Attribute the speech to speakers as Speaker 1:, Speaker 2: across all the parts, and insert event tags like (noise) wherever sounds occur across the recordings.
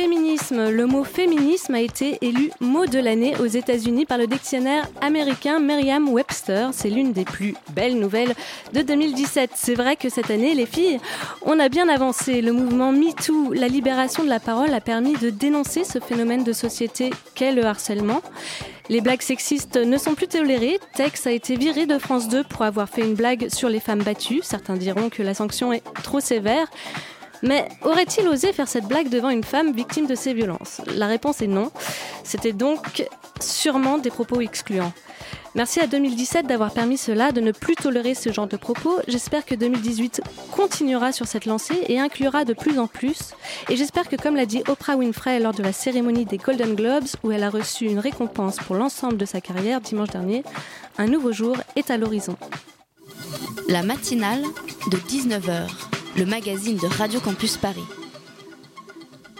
Speaker 1: Féminisme. Le mot féminisme a été élu mot de l'année aux États-Unis par le dictionnaire américain Merriam-Webster. C'est l'une des plus belles nouvelles de 2017. C'est vrai que cette année, les filles, on a bien avancé. Le mouvement MeToo, la libération de la parole, a permis de dénoncer ce phénomène de société qu'est le harcèlement. Les blagues sexistes ne sont plus tolérées. Tex a été viré de France 2 pour avoir fait une blague sur les femmes battues. Certains diront que la sanction est trop sévère. Mais aurait-il osé faire cette blague devant une femme victime de ces violences? La réponse est non. C'était donc sûrement des propos excluants. Merci à 2017 d'avoir permis cela, de ne plus tolérer ce genre de propos. J'espère que 2018 continuera sur cette lancée et inclura de plus en plus. Et j'espère que, comme l'a dit Oprah Winfrey lors de la cérémonie des Golden Globes, où elle a reçu une récompense pour l'ensemble de sa carrière dimanche dernier, un nouveau jour est à l'horizon.
Speaker 2: La matinale de 19h, le magazine de Radio Campus Paris.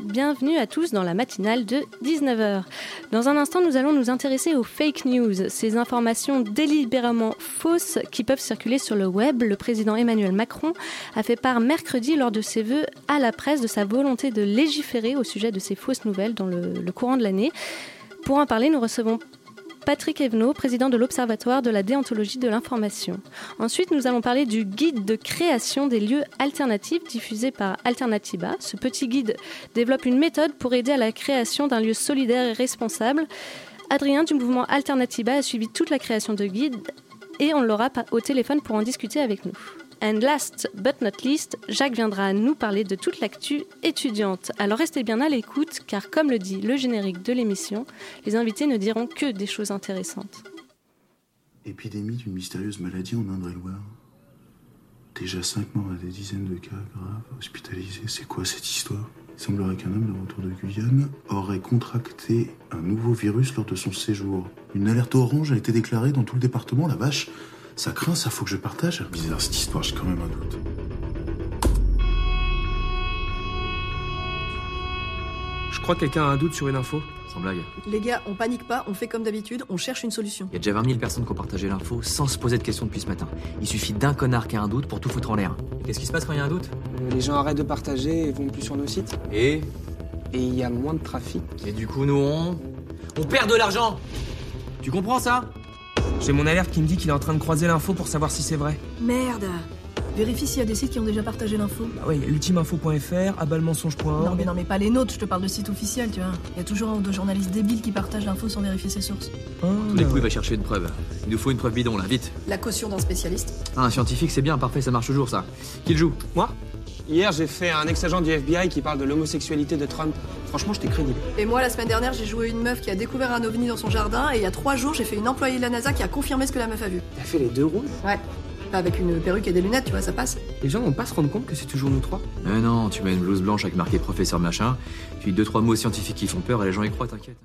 Speaker 1: Bienvenue à tous dans la matinale de 19h. Dans un instant, nous allons nous intéresser aux fake news, ces informations délibérément fausses qui peuvent circuler sur le web. Le président Emmanuel Macron a fait part mercredi lors de ses vœux à la presse de sa volonté de légiférer au sujet de ces fausses nouvelles dans le, le courant de l'année. Pour en parler, nous recevons Patrick Evenot, président de l'Observatoire de la déontologie de l'information. Ensuite, nous allons parler du guide de création des lieux alternatifs diffusé par Alternativa. Ce petit guide développe une méthode pour aider à la création d'un lieu solidaire et responsable. Adrien du mouvement Alternativa a suivi toute la création de guides et on l'aura au téléphone pour en discuter avec nous. And last but not least, Jacques viendra nous parler de toute l'actu étudiante. Alors restez bien à l'écoute, car comme le dit le générique de l'émission, les invités ne diront que des choses intéressantes.
Speaker 3: Épidémie d'une mystérieuse maladie en Indre-et-Loire. Déjà cinq morts et des dizaines de cas graves hospitalisés. C'est quoi cette histoire? Il semblerait qu'un homme de retour de Guyane aurait contracté un nouveau virus lors de son séjour. Une alerte orange a été déclarée dans tout le département. La vache, ça craint, ça faut que je partage. Bizarre cette histoire, j'ai quand même un doute.
Speaker 4: Je crois que quelqu'un a un doute sur une info.
Speaker 5: Sans blague.
Speaker 6: Les gars, on panique pas, on fait comme d'habitude, on cherche une solution.
Speaker 5: Il y a déjà 20 000 personnes qui ont partagé l'info sans se poser de questions depuis ce matin. Il suffit d'un connard qui a un doute pour tout foutre en l'air. Qu'est-ce qui se passe quand il y a un doute
Speaker 4: Euh, Les gens arrêtent de partager et vont plus sur nos sites.
Speaker 5: Et
Speaker 4: Et il y a moins de trafic.
Speaker 5: Et du coup, nous, on. On perd de l'argent Tu comprends ça?
Speaker 4: J'ai mon alerte qui me dit qu'il est en train de croiser l'info pour savoir si c'est vrai.
Speaker 6: Merde Vérifie s'il y a des sites qui ont déjà partagé l'info.
Speaker 4: Bah ouais, il y a ultimeinfo.fr, abalmensonge.org.
Speaker 6: Non mais non mais pas les nôtres, je te parle de sites officiels, tu vois. Il y a toujours un ou deux journalistes débiles qui partagent l'info sans vérifier ses sources.
Speaker 4: Ah,
Speaker 5: Tous les coups, il va chercher une preuve. Il nous faut une preuve bidon, là, vite.
Speaker 6: La caution d'un spécialiste.
Speaker 5: Ah, un scientifique, c'est bien, parfait, ça marche toujours, ça. Qui le joue
Speaker 4: Moi? Hier, j'ai fait un ex-agent du FBI qui parle de l'homosexualité de Trump. Franchement, j'étais crédible.
Speaker 6: Et moi, la semaine dernière, j'ai joué une meuf qui a découvert un ovni dans son jardin, et il y a trois jours, j'ai fait une employée de la NASA qui a confirmé ce que la meuf a vu.
Speaker 4: T'as fait les deux rôles
Speaker 6: Ouais. Pas avec une perruque et des lunettes, tu vois, ça passe.
Speaker 4: Les gens vont pas se rendre compte que c'est toujours nous trois.
Speaker 5: Mais non, tu mets une blouse blanche avec marqué professeur machin, puis deux, trois mots scientifiques qui font peur et les gens y croient, t'inquiète.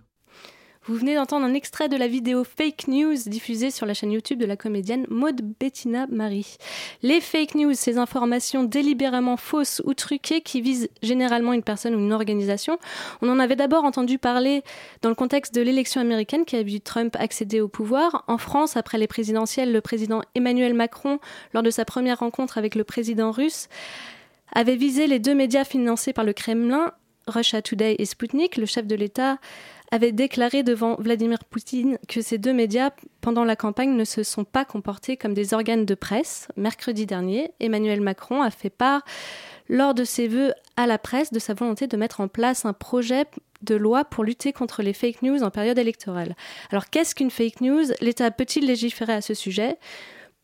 Speaker 1: Vous venez d'entendre un extrait de la vidéo Fake News diffusée sur la chaîne YouTube de la comédienne Maud Bettina Marie. Les fake news, ces informations délibérément fausses ou truquées qui visent généralement une personne ou une organisation. On en avait d'abord entendu parler dans le contexte de l'élection américaine qui a vu Trump accéder au pouvoir. En France, après les présidentielles, le président Emmanuel Macron, lors de sa première rencontre avec le président russe, avait visé les deux médias financés par le Kremlin, Russia Today et Sputnik. Le chef de l'État avait déclaré devant Vladimir Poutine que ces deux médias, pendant la campagne, ne se sont pas comportés comme des organes de presse. Mercredi dernier, Emmanuel Macron a fait part, lors de ses vœux à la presse, de sa volonté de mettre en place un projet de loi pour lutter contre les fake news en période électorale. Alors qu'est-ce qu'une fake news? L'État peut-il légiférer à ce sujet?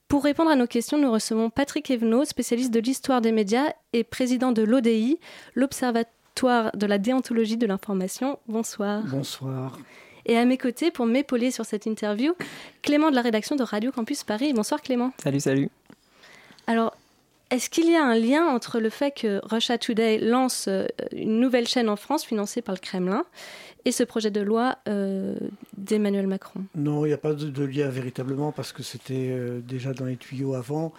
Speaker 1: Pour répondre à nos questions, nous recevons Patrick Evenot, spécialiste de l'histoire des médias et président de l'ODI, l'Observatoire de la déontologie de l'information. Bonsoir.
Speaker 4: Bonsoir.
Speaker 1: Et à mes côtés, pour m'épauler sur cette interview, Clément de la rédaction de Radio Campus Paris. Bonsoir Clément.
Speaker 4: Salut, salut.
Speaker 1: Alors, Est-ce qu'il y a un lien entre le fait que Russia Today lance euh, une nouvelle chaîne en France financée par le Kremlin et ce projet de loi euh, d'Emmanuel Macron?
Speaker 7: Non, il n'y a pas de, lien véritablement parce que c'était euh, déjà dans les tuyaux avant.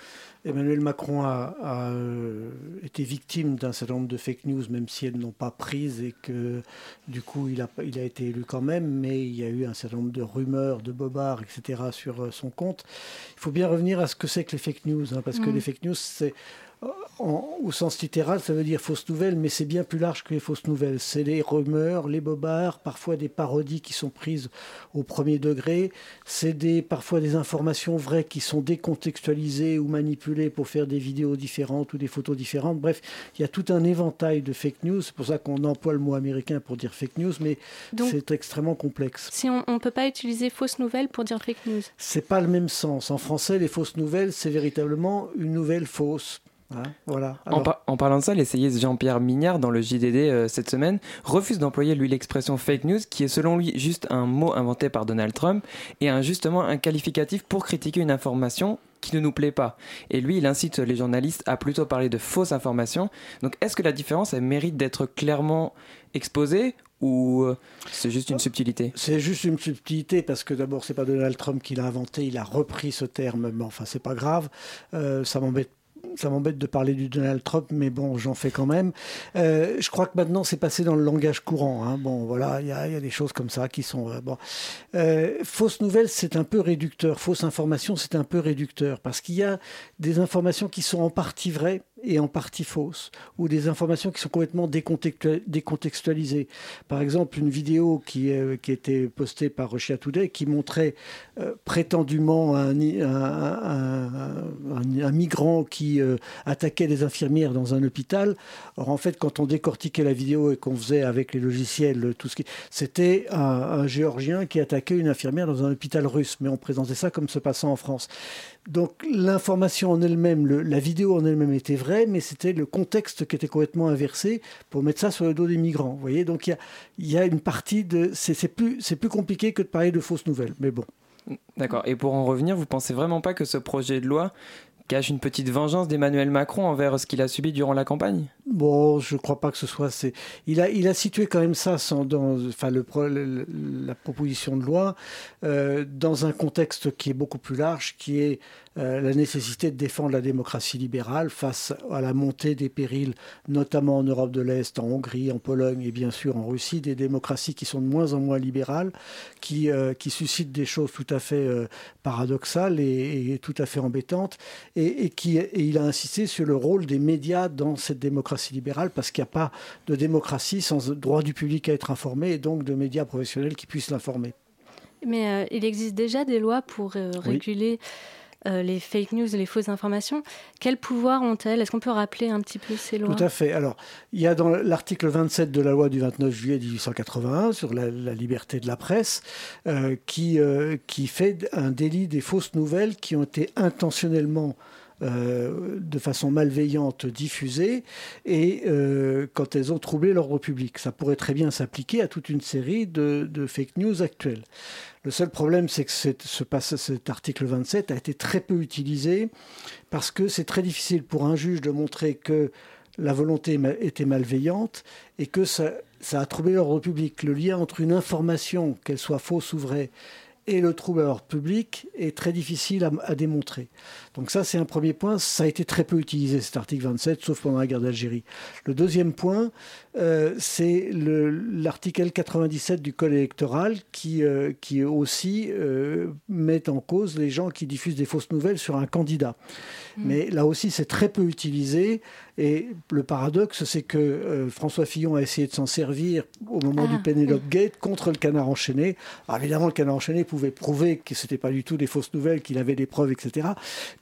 Speaker 7: Emmanuel Macron a, euh, été victime d'un certain nombre de fake news, même si elles n'ont pas prise et que du coup il a, il a été élu quand même, mais il y a eu un certain nombre de rumeurs, de bobards, etc. sur son compte. Il faut bien revenir à ce que c'est que les fake news, hein, parce que mm. les fake news, c'est au sens littéral, ça veut dire fausse nouvelle, mais c'est bien plus large que les fausses nouvelles. C'est les rumeurs, les bobards, parfois des parodies qui sont prises au premier degré. C'est des, parfois des informations vraies qui sont décontextualisées ou manipulées pour faire des vidéos différentes ou des photos différentes. Bref, il y a tout un éventail de fake news. C'est pour ça qu'on emploie le mot américain pour dire fake news, mais c'est extrêmement complexe.
Speaker 1: Si on ne peut pas utiliser fausse nouvelle pour dire fake news?
Speaker 7: C'est pas le même sens. En français, les fausses nouvelles, c'est véritablement une nouvelle fausse Hein, voilà.
Speaker 8: En, parlant de ça, l'essayiste Jean-Pierre Mignard, dans le JDD euh, cette semaine, refuse d'employer lui l'expression fake news, qui est selon lui juste un mot inventé par Donald Trump, et un, justement un qualificatif pour critiquer une information qui ne nous plaît pas. Et lui, il incite les journalistes à plutôt parler de fausses informations. Donc est-ce que la différence, elle mérite d'être clairement exposée ou euh, c'est juste une subtilité?
Speaker 7: C'est juste une subtilité parce que d'abord c'est pas Donald Trump qui l'a inventé, il a repris ce terme, mais enfin c'est pas grave, euh, ça m'embête ça m'embête de parler du Donald Trump, mais bon, j'en fais quand même. Euh, je crois que maintenant, c'est passé dans le langage courant. Hein. Bon, voilà, il y, a des choses comme ça qui sont... Euh, bon. Euh, fausse nouvelle, c'est un peu réducteur. Fausse information, c'est un peu réducteur. Parce qu'il y a des informations qui sont en partie vraies et en partie fausses, ou des informations qui sont complètement décontextualisées. Par exemple, une vidéo qui, euh, qui était postée par Russia Today qui montrait euh, prétendument un, un, migrant qui euh, attaquait des infirmières dans un hôpital. Or, en fait, quand on décortiquait la vidéo et qu'on faisait avec les logiciels tout ce qui... C'était un, Géorgien qui attaquait une infirmière dans un hôpital russe, mais on présentait ça comme se passant en France. Donc l'information en elle-même, la vidéo en elle-même était vraie, mais c'était le contexte qui était complètement inversé pour mettre ça sur le dos des migrants. Vous voyez, donc il y a, une partie de... C'est plus, plus compliqué que de parler de fausses nouvelles, mais bon.
Speaker 8: D'accord. Et pour en revenir, vous pensez vraiment pas que ce projet de loi cache une petite vengeance d'Emmanuel Macron envers ce qu'il a subi durant la campagne?
Speaker 7: Bon, je ne crois pas que ce soit. Il a, il a situé quand même ça dans la proposition de loi euh, dans un contexte qui est beaucoup plus large, qui est euh, la nécessité de défendre la démocratie libérale face à la montée des périls, notamment en Europe de l'Est, en Hongrie, en Pologne et bien sûr en Russie, des démocraties qui sont de moins en moins libérales, qui, euh, qui suscitent des choses tout à fait euh, paradoxales et, tout à fait embêtantes, et, et qui, et il a insisté sur le rôle des médias dans cette démocratie libérale, parce qu'il n'y a pas de démocratie sans droit du public à être informé, et donc de médias professionnels qui puissent l'informer.
Speaker 1: Mais il existe déjà des lois pour réguler... Euh, les fake news, les fausses informations. Quel pouvoir ont-elles? Est-ce qu'on peut rappeler un petit peu ces lois?
Speaker 7: Tout à fait. Alors, il y a dans l'article 27 de la loi du 29 juillet 1881 sur la, liberté de la presse euh, qui, euh, qui fait un délit des fausses nouvelles qui ont été intentionnellement de façon malveillante diffusées et quand elles ont troublé l'ordre public. Ça pourrait très bien s'appliquer à toute une série de fake news actuelles. Le seul problème, c'est que ce cet article 27 a été très peu utilisé parce que c'est très difficile pour un juge de montrer que la volonté était malveillante et que ça, ça a troublé l'ordre public. Le lien entre une information, qu'elle soit fausse ou vraie, et le trouble à l'ordre public est très difficile à, démontrer. Donc ça, c'est un premier point. Ça a été très peu utilisé, cet article 27, sauf pendant la guerre d'Algérie. Le deuxième point, euh, c'est l'article 97 du Code électoral qui, euh, qui aussi euh, met en cause les gens qui diffusent des fausses nouvelles sur un candidat. Mm. Mais là aussi, c'est très peu utilisé. Et le paradoxe, c'est que François Fillon a essayé de s'en servir au moment du ah, Penelope Gate contre le canard enchaîné. Alors évidemment, le canard enchaîné pouvait prouver que ce n'était pas du tout des fausses nouvelles, qu'il avait des preuves, etc.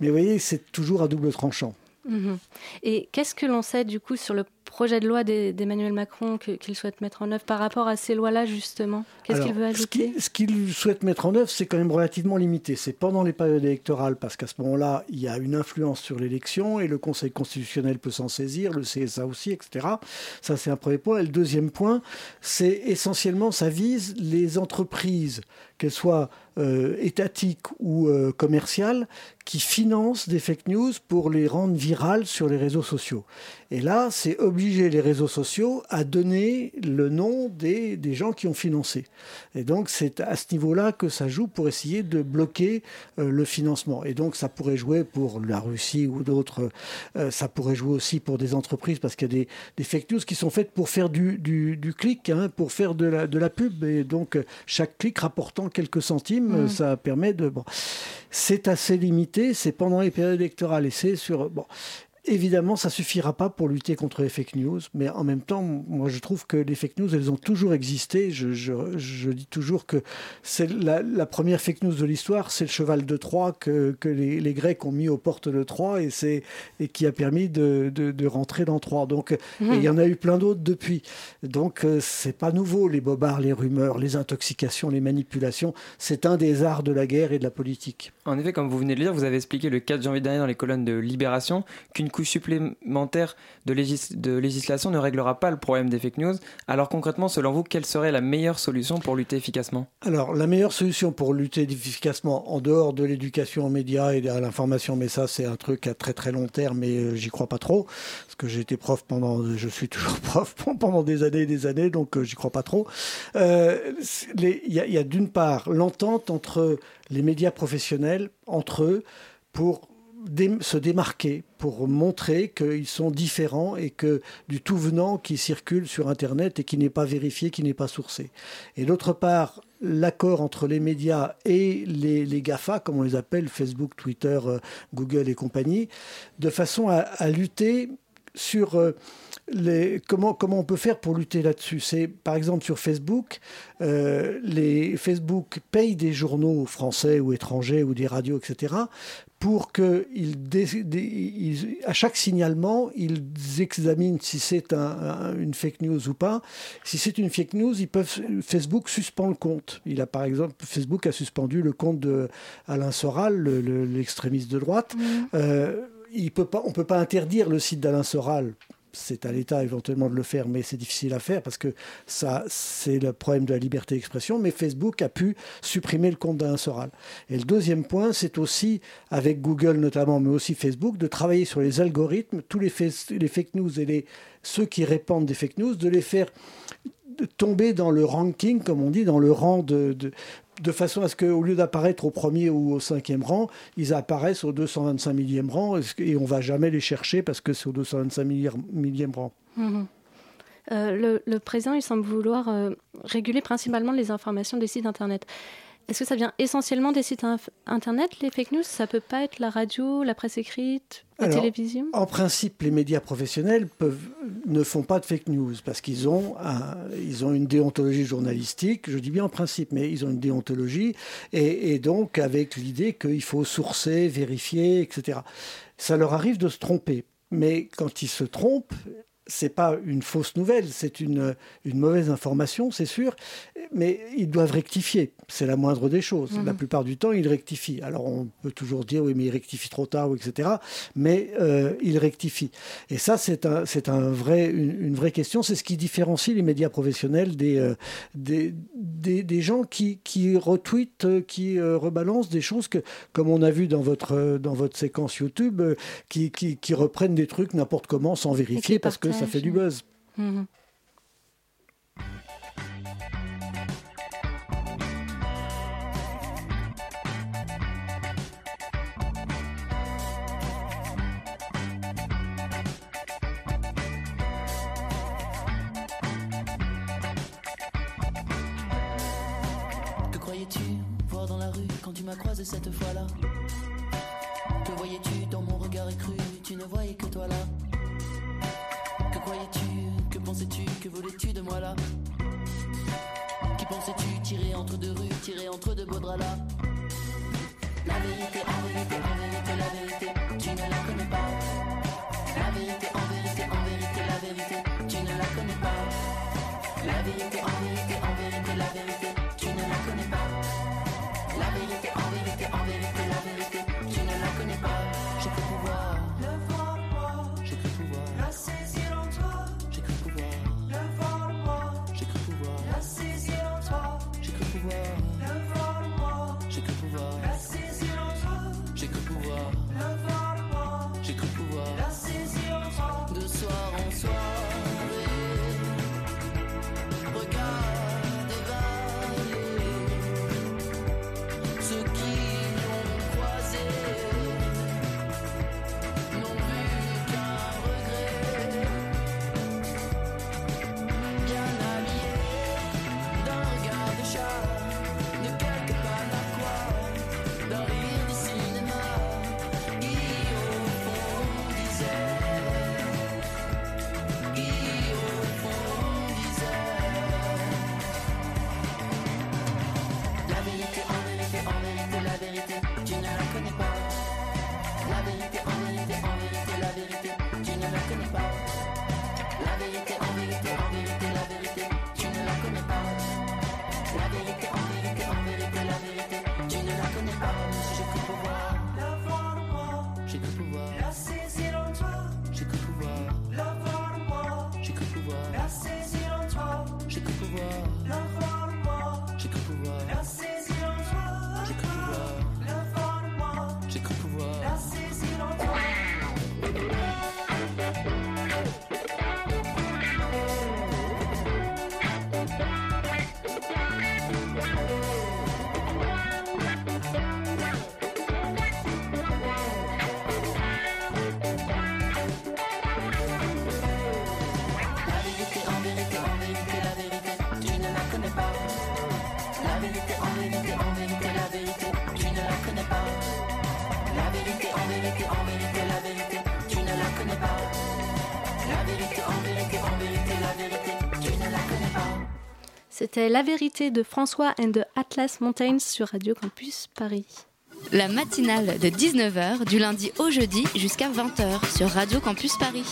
Speaker 7: Mais vous voyez, c'est toujours à double tranchant.
Speaker 1: Mhm. Et qu'est-ce que l'on sait du coup sur le projet de loi d'Emmanuel Macron qu'il souhaite mettre en œuvre par rapport à ces lois-là, justement Qu'est-ce qu'il veut ajouter?
Speaker 7: Ce qu'il souhaite mettre en œuvre, c'est quand même relativement limité. C'est pendant les périodes électorales, parce qu'à ce moment-là, il y a une influence sur l'élection et le Conseil constitutionnel peut s'en saisir, le CSA aussi, etc. Ça, c'est un premier point. Et le deuxième point, c'est essentiellement, ça vise les entreprises qu'elles soient euh, étatiques ou euh, commerciales, qui financent des fake news pour les rendre virales sur les réseaux sociaux. Et là, c'est obliger les réseaux sociaux à donner le nom des, des gens qui ont financé. Et donc, c'est à ce niveau-là que ça joue pour essayer de bloquer euh, le financement. Et donc, ça pourrait jouer pour la Russie ou d'autres. ça pourrait jouer aussi pour des entreprises parce qu'il y a des, des, fake news qui sont faites pour faire du, du, du clic, hein, pour faire de la, de la pub. Et donc, chaque clic rapportant quelques centimes, mmh. ça permet de. Bon, c'est assez limité, c'est pendant les périodes électorales et c'est sur. Bon, Évidemment, ça suffira pas pour lutter contre les fake news, mais en même temps, moi je trouve que les fake news, elles ont toujours existé. Je, je, dis toujours que c'est la, première fake news de l'histoire, c'est le cheval de Troie que, que les, les, Grecs ont mis aux portes de Troie et, c'est, et qui a permis de, de, de rentrer dans Troie. Donc, mmh. il y en a eu plein d'autres depuis. Donc, euh, c'est pas nouveau, les bobards, les rumeurs, les intoxications, les manipulations. C'est un des arts de la guerre et de la politique.
Speaker 8: En effet, comme vous venez de le dire, vous avez expliqué le 4 janvier dernier dans les colonnes de Libération qu'une supplémentaire de, législation ne réglera pas le problème des fake news. Alors concrètement, selon vous, quelle serait la meilleure solution pour lutter efficacement?
Speaker 7: Alors la meilleure solution pour lutter efficacement en dehors de l'éducation aux médias et à l'information, mais ça c'est un truc à très très long terme, mais euh, j'y crois pas trop, parce que j'ai été prof pendant, je suis toujours (laughs) prof (laughs) pendant des années et des années, donc euh, j'y crois pas trop. Euh, il y a d'une part l'entente entre les médias professionnels, entre eux, pour se démarquer, pour montrer qu'ils sont différents et que du tout venant qui circule sur Internet et qui n'est pas vérifié, qui n'est pas sourcé. Et d'autre part, l'accord entre les médias et les, GAFA, comme on les appelle, Facebook, Twitter, euh, Google et compagnie, de façon à, lutter sur euh, les, comment, comment on peut faire pour lutter là-dessus. C'est par exemple sur Facebook, euh, les Facebook payent des journaux français ou étrangers ou des radios, etc., pour que à chaque signalement, ils examinent si c'est un, une fake news ou pas. Si c'est une fake news, ils peuvent, Facebook suspend le compte. Il a par exemple, Facebook a suspendu le compte de Alain Soral, l'extrémiste de droite. Mmh. Euh, il peut pas, on ne peut pas interdire le site d'Alain Soral c'est à l'État éventuellement de le faire, mais c'est difficile à faire parce que c'est le problème de la liberté d'expression. Mais Facebook a pu supprimer le compte d'un Soral. Et le deuxième point, c'est aussi, avec Google notamment, mais aussi Facebook, de travailler sur les algorithmes, tous les, fake news et ceux qui répandent des fake news, de les faire tomber dans le ranking, comme on dit, dans le rang de façon à ce qu'au lieu d'apparaître au premier ou au cinquième rang, ils apparaissent au 225 millième rang et on va jamais les chercher parce que c'est au 225 millième rang.
Speaker 1: Mhm. Euh, le, président, il semble vouloir euh, réguler principalement les informations des sites Internet. Est-ce que ça vient essentiellement des sites Internet, les fake news? Ça peut pas être la radio, la presse écrite, la télévision?
Speaker 7: En principe, les médias professionnels peuvent, ne font pas de fake news parce qu'ils ont, ils ont une déontologie journalistique. Je dis bien en principe, mais ils ont une déontologie et, et donc avec l'idée qu'il faut sourcer, vérifier, etc. Ça leur arrive de se tromper. Mais quand ils se trompent, c'est pas une fausse nouvelle, c'est une, une mauvaise information, c'est sûr, mais ils doivent rectifier. C'est la moindre des choses. La mhm. plupart du temps, ils rectifient. Alors, on peut toujours dire, oui, mais ils rectifient trop tard, etc. Mais euh, ils rectifient. Et ça, c'est un, c'est un vrai, une, vraie question. C'est ce qui différencie les médias professionnels des, euh, des, des, gens qui, qui retweetent, euh, qui rebalancent des choses que, comme on a vu dans votre, dans votre séquence YouTube, qui, qui, qui reprennent des trucs n'importe comment sans vérifier parce que ça fait du buzz. Mhm.
Speaker 9: Que croyais-tu voir dans la rue quand tu m'as croisé cette fois-là? Que voyais-tu dans mon regard écru? Tu ne voyais que toi là? Croyais-tu Que pensais-tu Que voulais-tu de moi là? Qui pensais-tu Tirer entre deux rues, tirer entre deux beaux là? La vérité, en vérité, en vérité, la vérité, tu ne la connais pas.
Speaker 1: C'était La vérité de François and the Atlas Mountains sur Radio Campus Paris.
Speaker 2: La matinale de 19h du lundi au jeudi jusqu'à 20h sur Radio Campus Paris.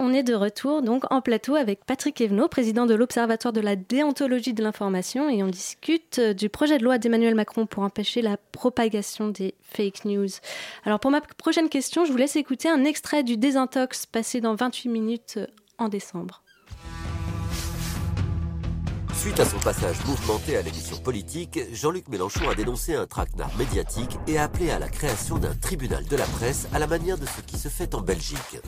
Speaker 1: On est de retour donc en plateau avec Patrick Evenot, président de l'Observatoire de la déontologie de l'information, et on discute euh, du projet de loi d'Emmanuel Macron pour empêcher la propagation des fake news. Alors pour ma prochaine question, je vous laisse écouter un extrait du Désintox passé dans 28 minutes euh, en décembre.
Speaker 10: Suite à son passage mouvementé à l'émission politique, Jean-Luc Mélenchon a dénoncé un traquenard médiatique et a appelé à la création d'un tribunal de la presse à la manière de ce qui se fait en Belgique.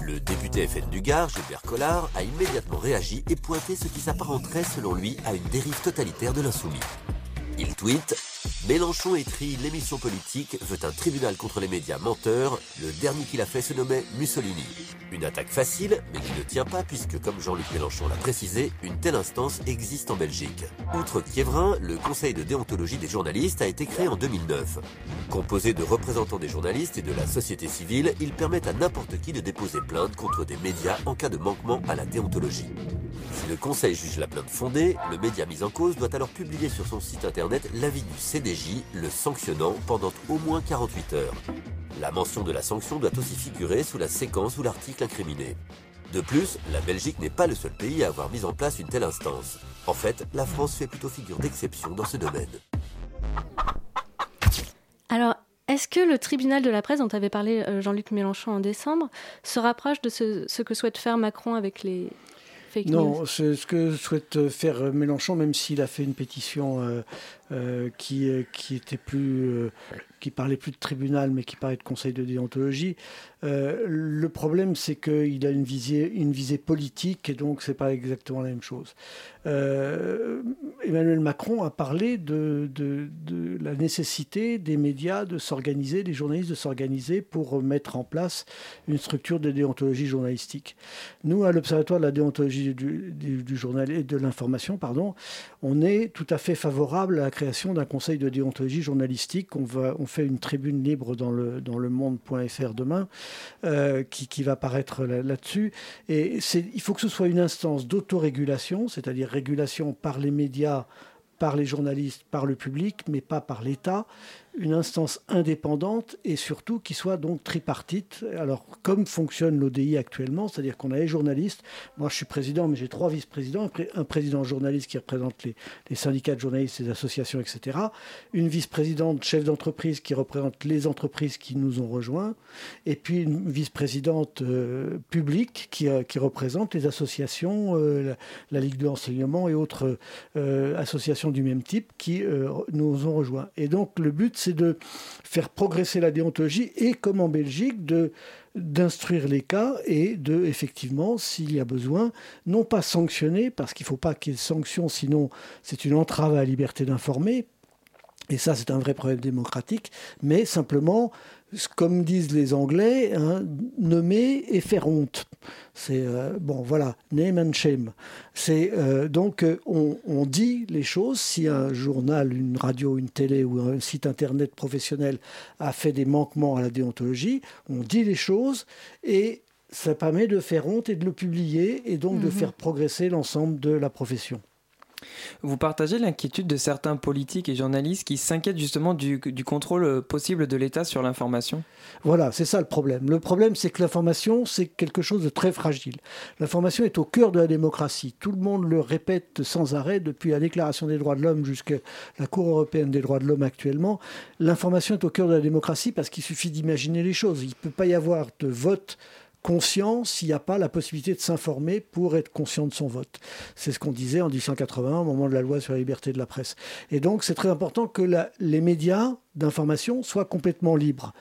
Speaker 10: Le député FN du Gard, Gilbert Collard, a immédiatement réagi et pointé ce qui s'apparenterait selon lui à une dérive totalitaire de l'insoumis. Il tweet Mélenchon écrit l'émission politique veut un tribunal contre les médias menteurs. Le dernier qu'il a fait se nommait Mussolini. Une attaque facile, mais qui ne tient pas puisque, comme Jean-Luc Mélenchon l'a précisé, une telle instance existe en Belgique. Outre Kievrin, le Conseil de déontologie des journalistes a été créé en 2009. Composé de représentants des journalistes et de la société civile, il permet à n'importe qui de déposer plainte contre des médias en cas de manquement à la déontologie. Si le Conseil juge la plainte fondée, le média mis en cause doit alors publier sur son site internet l'avis du CDJ, le sanctionnant pendant au moins 48 heures. La mention de la sanction doit aussi figurer sous la séquence ou l'article incriminé. De plus, la Belgique n'est pas le seul pays à avoir mis en place une telle instance. En fait, la France fait plutôt figure d'exception dans ce domaine.
Speaker 1: Alors, est-ce que le tribunal de la presse dont avait parlé euh, Jean-Luc Mélenchon en décembre se rapproche de ce, ce que souhaite faire Macron avec les,
Speaker 7: non, c'est ce que souhaite faire Mélenchon, même s'il a fait une pétition euh, euh, était plus qui parlait plus de tribunal, mais qui parlait de conseil de déontologie. Euh, le problème, c'est qu'il a une visée, politique, et donc c'est pas exactement la même chose. Euh, Emmanuel Macron a parlé de, la nécessité des médias de s'organiser, des journalistes de s'organiser pour mettre en place une structure de déontologie journalistique. Nous, à l'Observatoire de la déontologie du journal et de l'information, pardon, on est tout à fait favorable à la création d'un conseil de déontologie journalistique. On va, on fait une tribune libre dans le, monde.fr demain euh, qui, qui, va paraître là-dessus. Et il faut que ce soit une instance d'autorégulation, c'est-à-dire régulation par les médias, par les journalistes, par le public, mais pas par l'État une instance indépendante et surtout qui soit donc tripartite. Alors, comme fonctionne l'ODI actuellement, c'est-à-dire qu'on a les journalistes, moi je suis président, mais j'ai trois vice-présidents, un président journaliste qui représente les, syndicats de journalistes, les associations, etc., une vice-présidente chef d'entreprise qui représente les entreprises qui nous ont rejoints, et puis une vice-présidente euh, publique qui, euh, qui, représente les associations, euh, la, la, Ligue de l'enseignement et autres associations du même type qui nous ont rejoints. Et donc le but, c'est de faire progresser la déontologie et, comme en Belgique, d'instruire les cas et de, effectivement, s'il y a besoin, non pas sanctionner, parce qu'il ne faut pas qu'il y ait sinon c'est une entrave à la liberté d'informer, et ça c'est un vrai problème démocratique, mais simplement comme disent les Anglais, hein, nommer et faire honte. C'est euh, bon, voilà, name and shame. C'est euh, donc euh, on, on, dit les choses. Si un journal, une radio, une télé ou un site internet professionnel a fait des manquements à la déontologie, on dit les choses et ça permet de faire honte et de le publier et donc de faire progresser l'ensemble de la profession.
Speaker 8: Vous partagez l'inquiétude de certains politiques et journalistes qui s'inquiètent justement du, contrôle possible de l'État sur l'information?
Speaker 7: Voilà, c'est ça le problème. Le problème, c'est que l'information, c'est quelque chose de très fragile. L'information est au cœur de la démocratie. Tout le monde le répète sans arrêt depuis la Déclaration des droits de l'homme jusqu'à la Cour européenne des droits de l'homme actuellement. L'information est au cœur de la démocratie parce qu'il suffit d'imaginer les choses. Il ne peut pas y avoir de vote conscient s'il n'y a pas la possibilité de s'informer pour être conscient de son vote. C'est ce qu'on disait en 1881 au moment de la loi sur la liberté de la presse. Et donc c'est très important que les médias d'information soient complètement libres.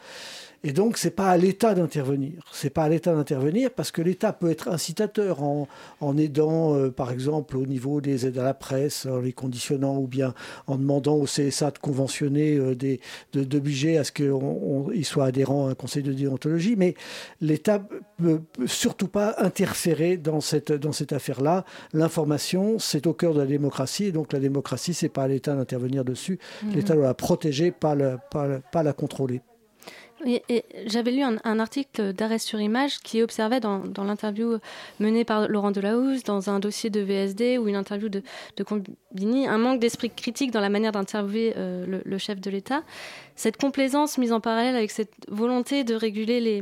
Speaker 7: Et donc, ce n'est pas à l'État d'intervenir. Ce n'est pas à l'État d'intervenir parce que l'État peut être incitateur en, en aidant, euh, par exemple, au niveau des aides à la presse, en les conditionnant ou bien en demandant au CSA de conventionner euh, des, de, de budget à ce qu'il soit adhérent à un conseil de déontologie. Mais l'État ne peut surtout pas interférer dans cette, dans cette affaire-là. L'information, c'est au cœur de la démocratie. Et donc, la démocratie, ce n'est pas à l'État d'intervenir dessus. Mmh. L'État doit la protéger, pas, pas la contrôler.
Speaker 1: J'avais lu un, article d'arrêt sur image qui observait dans, l'interview menée par Laurent Delahousse, dans un dossier de VSD ou une interview de, de Combini, un manque d'esprit critique dans la manière d'interviewer euh, le, chef de l'État. Cette complaisance mise en parallèle avec cette volonté de réguler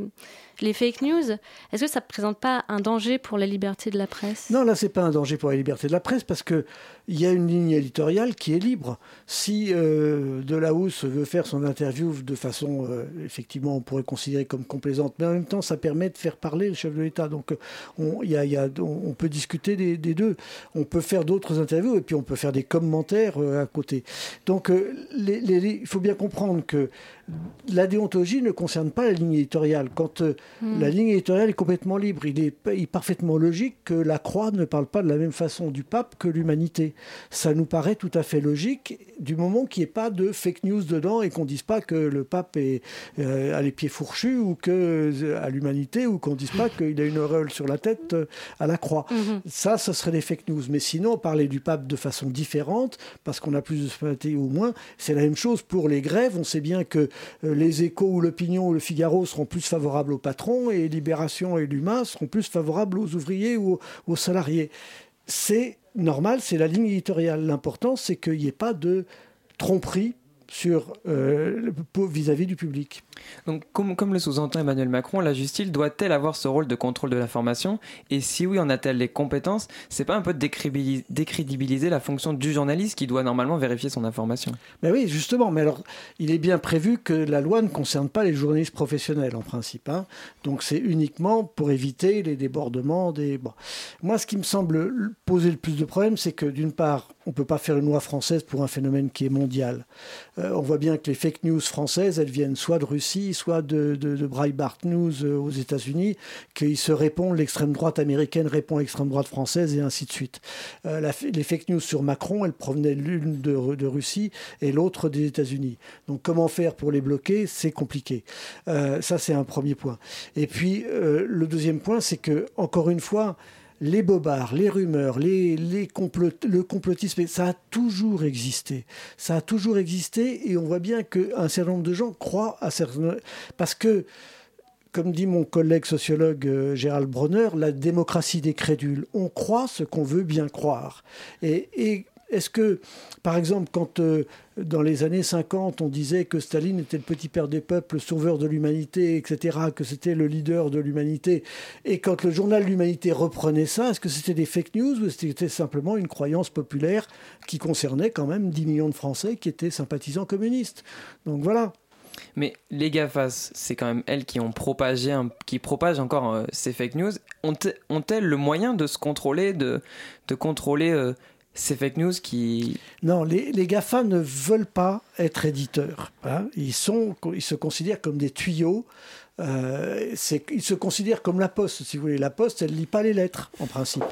Speaker 1: les, fake news, est-ce que ça ne présente pas un danger pour la liberté de la presse?
Speaker 7: Non, là, c'est pas un danger pour la liberté de la presse parce que il y a une ligne éditoriale qui est libre. Si euh, Delahousse veut faire son interview de façon, euh, effectivement, on pourrait considérer comme complaisante, mais en même temps, ça permet de faire parler le chef de l'État. Donc, a, on, peut discuter des, deux. On peut faire d'autres interviews et puis on peut faire des commentaires euh, à côté. Donc, euh, il faut bien comprendre que la déontologie ne concerne pas la ligne éditoriale. Quand euh,
Speaker 1: Hmm.
Speaker 7: la ligne éditoriale est complètement libre, il est, il est parfaitement logique que la croix ne parle pas de la même façon du pape que l'humanité. Ça nous paraît tout à fait logique du moment qu'il n'y ait pas de fake news dedans et qu'on ne dise pas que le pape est, euh, a les pieds fourchus ou que euh, à l'humanité ou qu'on ne dise pas qu'il a une auréole sur la tête à la croix.
Speaker 1: Mhm.
Speaker 7: Ça, ce serait des fake news. Mais sinon, parler du pape de façon différente, parce qu'on a plus de spontanéité ou moins, c'est la même chose pour les grèves. On sait bien que les échos ou l'opinion ou le Figaro seront plus favorables aux patrons et Libération et l'UMA seront plus favorables aux ouvriers ou aux, aux salariés. C'est normal, c'est la ligne éditoriale. L'important, c'est qu'il n'y ait pas de tromperie sur euh, vis-à-vis -vis du public.
Speaker 8: Donc, comme, comme le sous-entend Emmanuel Macron, la justice doit-elle avoir ce rôle de contrôle de l'information? Et si oui, en a-t-elle les compétences? C'est pas un peu décrédibiliser, décrédibiliser la fonction du journaliste qui doit normalement vérifier son information?
Speaker 7: Mais oui, justement. Mais alors, il est bien prévu que la loi ne concerne pas les journalistes professionnels en principe. Hein. Donc, c'est uniquement pour éviter les débordements des. Bon. Moi, ce qui me semble poser le plus de problèmes, c'est que d'une part, on ne peut pas faire une loi française pour un phénomène qui est mondial. Euh, on voit bien que les fake news françaises, elles viennent soit de Russie, soit de, de, de Breitbart News euh, aux États-Unis, qu'ils se répondent, l'extrême droite américaine répond à l'extrême droite française et ainsi de suite. Euh, les fake news sur Macron, elles provenaient l'une de, Russie et l'autre des États-Unis. Donc comment faire pour les bloquer? C'est compliqué. Ça, c'est un premier point. Et puis, le deuxième point, c'est que, encore une fois, les bobards, les rumeurs, les, les le complotisme, ça a toujours existé. Ça a toujours existé et on voit bien qu'un certain nombre de gens croient à certaines... Parce que, comme dit mon collègue sociologue euh, Gérald Bronner, la démocratie des crédules. On croit ce qu'on veut bien croire. Et est-ce que, par exemple, quand euh, dans les années 50, on disait que Staline était le petit père des peuples, le sauveur de l'humanité, etc., que c'était le leader de l'humanité, et quand le journal L'Humanité reprenait ça, est-ce que c'était des fake news ou c'était simplement une croyance populaire qui concernait quand même 10 millions de Français qui étaient sympathisants communistes? Donc voilà.
Speaker 8: Mais les GAFAS, c'est quand même elles qui ont propagé, qui propagent encore euh, ces fake news. Ont-elles le moyen de se contrôler, de, de contrôler euh, ces fake news qui...
Speaker 7: Non, les, les GAFA ne veulent pas être éditeurs. Hein. Ils, sont, ils se considèrent comme des tuyaux. Euh, ils se considèrent comme la poste, si vous voulez. La poste, elle ne lit pas les lettres, en principe.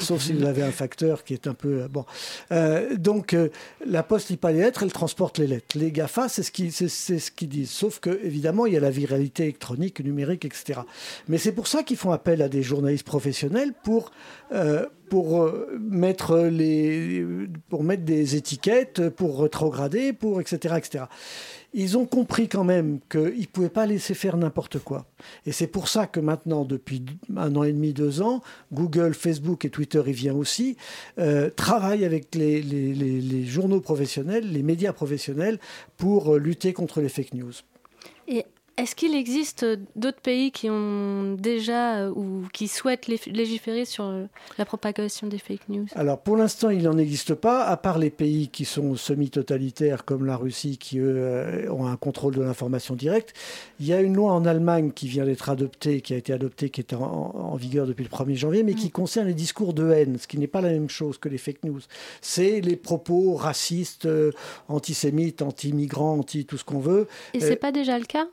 Speaker 7: Sauf si vous avez un facteur qui est un peu... Bon. Euh, donc, euh, la poste ne lit pas les lettres, elle transporte les lettres. Les GAFA, c'est ce qu'ils ce disent. Sauf que, évidemment, il y a la viralité électronique, numérique, etc. Mais c'est pour ça qu'ils font appel à des journalistes professionnels pour pour mettre les pour mettre des étiquettes pour rétrograder pour etc etc ils ont compris quand même qu'ils ne pouvaient pas laisser faire n'importe quoi. Et c'est pour ça que maintenant, depuis un an et demi, deux ans, Google, Facebook et Twitter y vient aussi, euh, travaillent avec les, journaux professionnels, les médias professionnels, pour lutter contre les fake news.
Speaker 1: Est-ce qu'il existe d'autres pays qui ont déjà euh, ou qui souhaitent légiférer sur la propagation des fake news?
Speaker 7: Alors pour l'instant, il n'en existe pas, à part les pays qui sont semi-totalitaires comme la Russie, qui eux ont un contrôle de l'information directe. Il y a une loi en Allemagne qui vient d'être adoptée, qui a été adoptée, qui est en, en, vigueur depuis le 1er janvier, mais qui concerne les discours de haine, ce qui n'est pas la même chose que les fake news. C'est les propos racistes, euh, antisémites, anti-migrants, anti tout ce qu'on veut.
Speaker 1: Et c'est euh, pas déjà le cas?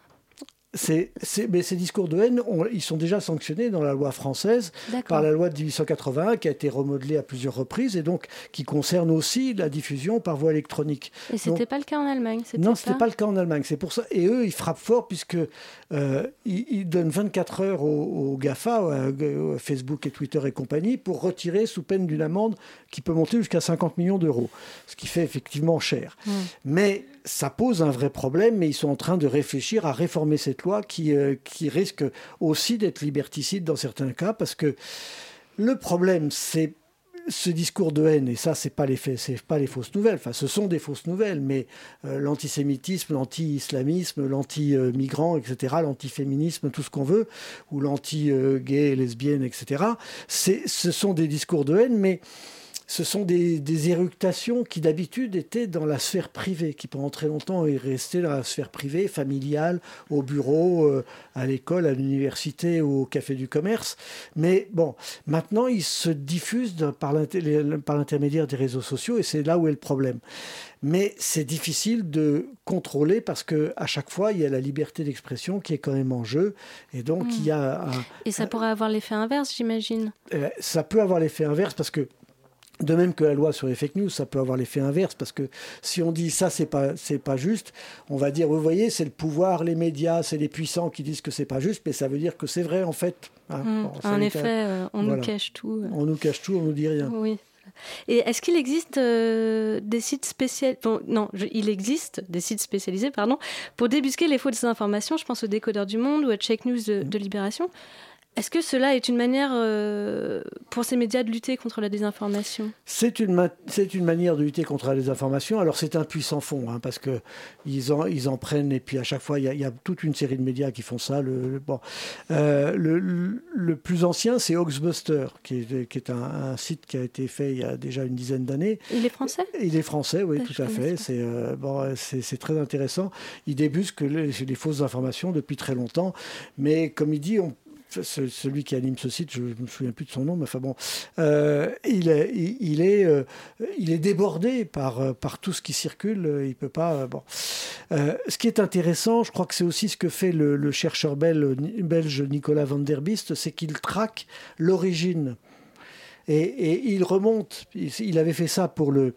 Speaker 7: C'est, c'est- mais ces discours de haine, on- ils sont déjà sanctionnés dans la loi française par la loi de 1881 qui a été remodelée à plusieurs reprises et donc qui concerne aussi la diffusion par voie électronique.
Speaker 1: Et c'était
Speaker 7: Donc,
Speaker 1: pas le cas en Allemagne c'était
Speaker 7: non, ce n'était pas le cas en Allemagne. C'est pour ça. Et eux, ils frappent fort puisque euh, ils, ils donnent 24 heures aux, aux GAFA, Facebook et Twitter et compagnie, pour retirer sous peine d'une amende qui peut monter jusqu'à 50 millions d'euros, ce qui fait effectivement cher.
Speaker 1: Mm.
Speaker 7: Mais ça pose un vrai problème, mais ils sont en train de réfléchir à réformer cette loi qui, euh, qui risque aussi d'être liberticide dans certains cas, parce que le problème, c'est ce discours de haine, et ça, c'est pas les pas les fausses nouvelles. Enfin, ce sont des fausses nouvelles, mais euh, l'antisémitisme, l'anti-islamisme, l'anti-migrant, etc., l'antiféminisme, tout ce qu'on veut, ou l'anti-gay, lesbienne, etc. Ce sont des discours de haine, mais ce sont des, des éructations qui d'habitude étaient dans la sphère privée, qui pendant très longtemps est resté dans la sphère privée, familiale, au bureau, euh, à l'école, à l'université ou au café du commerce. Mais bon, maintenant ils se diffusent par l'intermédiaire des réseaux sociaux et c'est là où est le problème. Mais c'est difficile de contrôler parce que à chaque fois il y a la liberté d'expression qui est quand même en jeu et donc
Speaker 1: Mm.
Speaker 7: il y a un,
Speaker 1: Et ça pourrait avoir l'effet inverse, j'imagine.
Speaker 7: euh, ça peut avoir l'effet inverse parce que de même que la loi sur les fake news, ça peut avoir l'effet inverse parce que si on dit ça c'est pas c'est pas juste, on va dire vous voyez c'est le pouvoir, les médias, c'est les puissants qui disent que c'est pas juste, mais ça veut dire que c'est vrai en fait. hein.
Speaker 1: Mm.
Speaker 7: Bon,
Speaker 1: en effet, euh, on
Speaker 7: Voilà.
Speaker 1: nous cache tout. euh.
Speaker 7: On nous cache tout, on nous dit rien.
Speaker 1: Oui. Et est-ce qu'il existe euh, des sites spécialisés Non, je- il existe des sites spécialisés, pardon, pour débusquer les fausses informations. Je pense au Décodeur du Monde ou à Check News de, de Libération? Est-ce que cela est une manière euh, pour ces médias de lutter contre la désinformation?
Speaker 7: C'est une, ma- une manière de lutter contre la désinformation. Alors c'est un puissant fond, hein, parce que ils en, ils en prennent, et puis à chaque fois, il y, a- il y a toute une série de médias qui font ça. Le, le- bon. Euh, le, le- plus ancien, c'est Oxbuster, qui est, qui est un, un site qui a été fait il y a déjà une dizaine d'années.
Speaker 1: Il est français?
Speaker 7: Il est français, oui,
Speaker 1: Ah,
Speaker 7: tout à fait. C'est euh, bon, très intéressant. Il débusque les, les fausses informations depuis très longtemps, mais comme il dit, on celui qui anime ce site, je ne me souviens plus de son nom, mais enfin bon, euh, il, est, il, est, euh, il est débordé par, euh, par tout ce qui circule. Il peut pas. bon. Ce qui est intéressant, je crois que c'est aussi ce que fait le, le chercheur bel- belge Nicolas van der Bist, c'est qu'il traque l'origine. Et, il remonte. Il, avait fait ça pour le,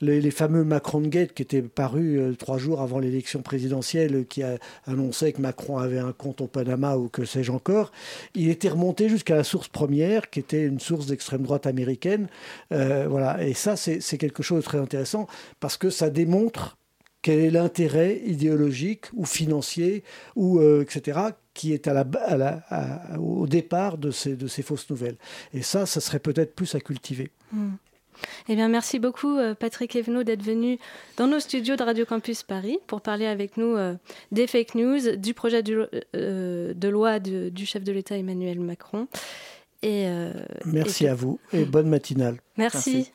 Speaker 7: les, fameux Macron Gate qui étaient parus euh, trois jours avant l'élection présidentielle, qui a annoncé que Macron avait un compte au Panama ou que sais-je encore. Il était remonté jusqu'à la source première, qui était une source d'extrême droite américaine. Euh, voilà. Et ça, c'est c'est quelque chose de très intéressant parce que ça démontre quel est l'intérêt idéologique ou financier ou euh, etc qui est à la, ba- à la- à- au départ de ces, de ces fausses nouvelles. Et ça, ça serait peut-être plus à cultiver.
Speaker 1: Hmm. Eh bien, merci beaucoup, euh, Patrick Evenot, d'être venu dans nos studios de Radio Campus Paris pour parler avec nous euh, des fake news, du projet du- euh, de loi de- du chef de l'État Emmanuel Macron. Et, euh,
Speaker 7: Merci
Speaker 1: et-
Speaker 7: à vous et bonne matinale.
Speaker 1: Merci.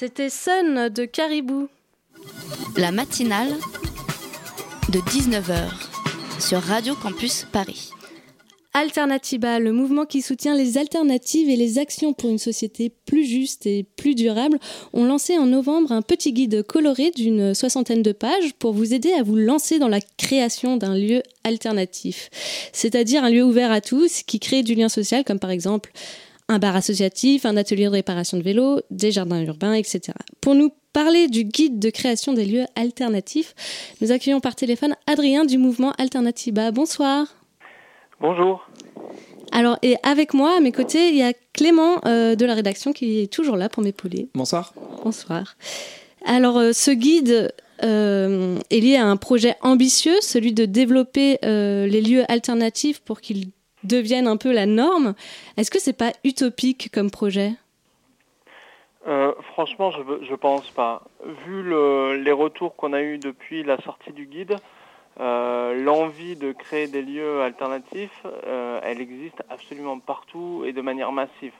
Speaker 1: C'était Sun de Caribou.
Speaker 2: La matinale de 19h sur Radio Campus Paris.
Speaker 1: Alternativa, le mouvement qui soutient les alternatives et les actions pour une société plus juste et plus durable, ont lancé en novembre un petit guide coloré d'une soixantaine de pages pour vous aider à vous lancer dans la création d'un lieu alternatif, c'est-à-dire un lieu ouvert à tous qui crée du lien social, comme par exemple un bar associatif, un atelier de réparation de vélos, des jardins urbains, etc. Pour nous parler du guide de création des lieux alternatifs, nous accueillons par téléphone Adrien du mouvement Alternativa. Bonsoir.
Speaker 11: Bonjour.
Speaker 1: Alors, et avec moi, à mes côtés, il y a Clément euh, de la rédaction qui est toujours là pour m'épauler.
Speaker 12: Bonsoir.
Speaker 1: Bonsoir. Alors, euh, ce guide euh, est lié à un projet ambitieux, celui de développer les lieux alternatifs pour qu'ils deviennent un peu la norme. Est-ce que c'est pas utopique comme projet?
Speaker 11: Euh, franchement, je ne pense pas. Vu les retours qu'on a eus depuis la sortie du guide, euh, l'envie de créer des lieux alternatifs, euh, elle existe absolument partout et de manière massive.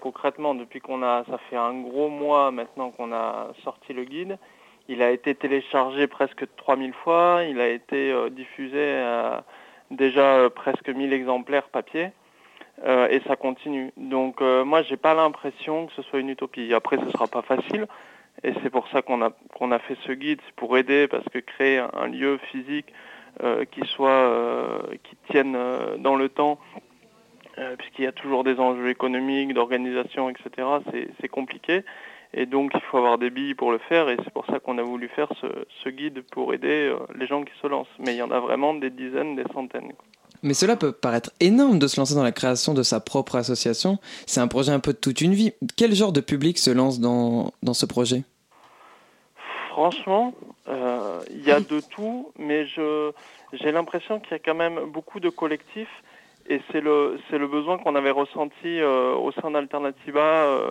Speaker 11: Concrètement, depuis qu'on a, ça fait un gros mois maintenant qu'on a sorti le guide, il a été téléchargé presque 3000 fois, il a été diffusé à déjà euh, presque 1000 exemplaires papier. Euh, et ça continue. Donc euh, moi, j'ai pas l'impression que ce soit une utopie. Après, ce sera pas facile, et c'est pour ça qu'on a qu'on a fait ce guide, c'est pour aider, parce que créer un, lieu physique euh, qui soit qui tienne dans le temps, puisqu'il y a toujours des enjeux économiques, d'organisation, etc. C'est compliqué. Et donc il faut avoir des billes pour le faire et c'est pour ça qu'on a voulu faire ce, ce guide pour aider euh, les gens qui se lancent. Mais il y en a vraiment des dizaines, des centaines. quoi.
Speaker 8: Mais cela peut paraître énorme de se lancer dans la création de sa propre association. C'est un projet un peu de toute une vie. Quel genre de public se lance dans, dans ce projet?
Speaker 11: Franchement, euh, il y a de tout, mais je j'ai l'impression qu'il y a quand même beaucoup de collectifs et c'est le c'est le besoin qu'on avait ressenti euh, au sein d'Alternativa. euh,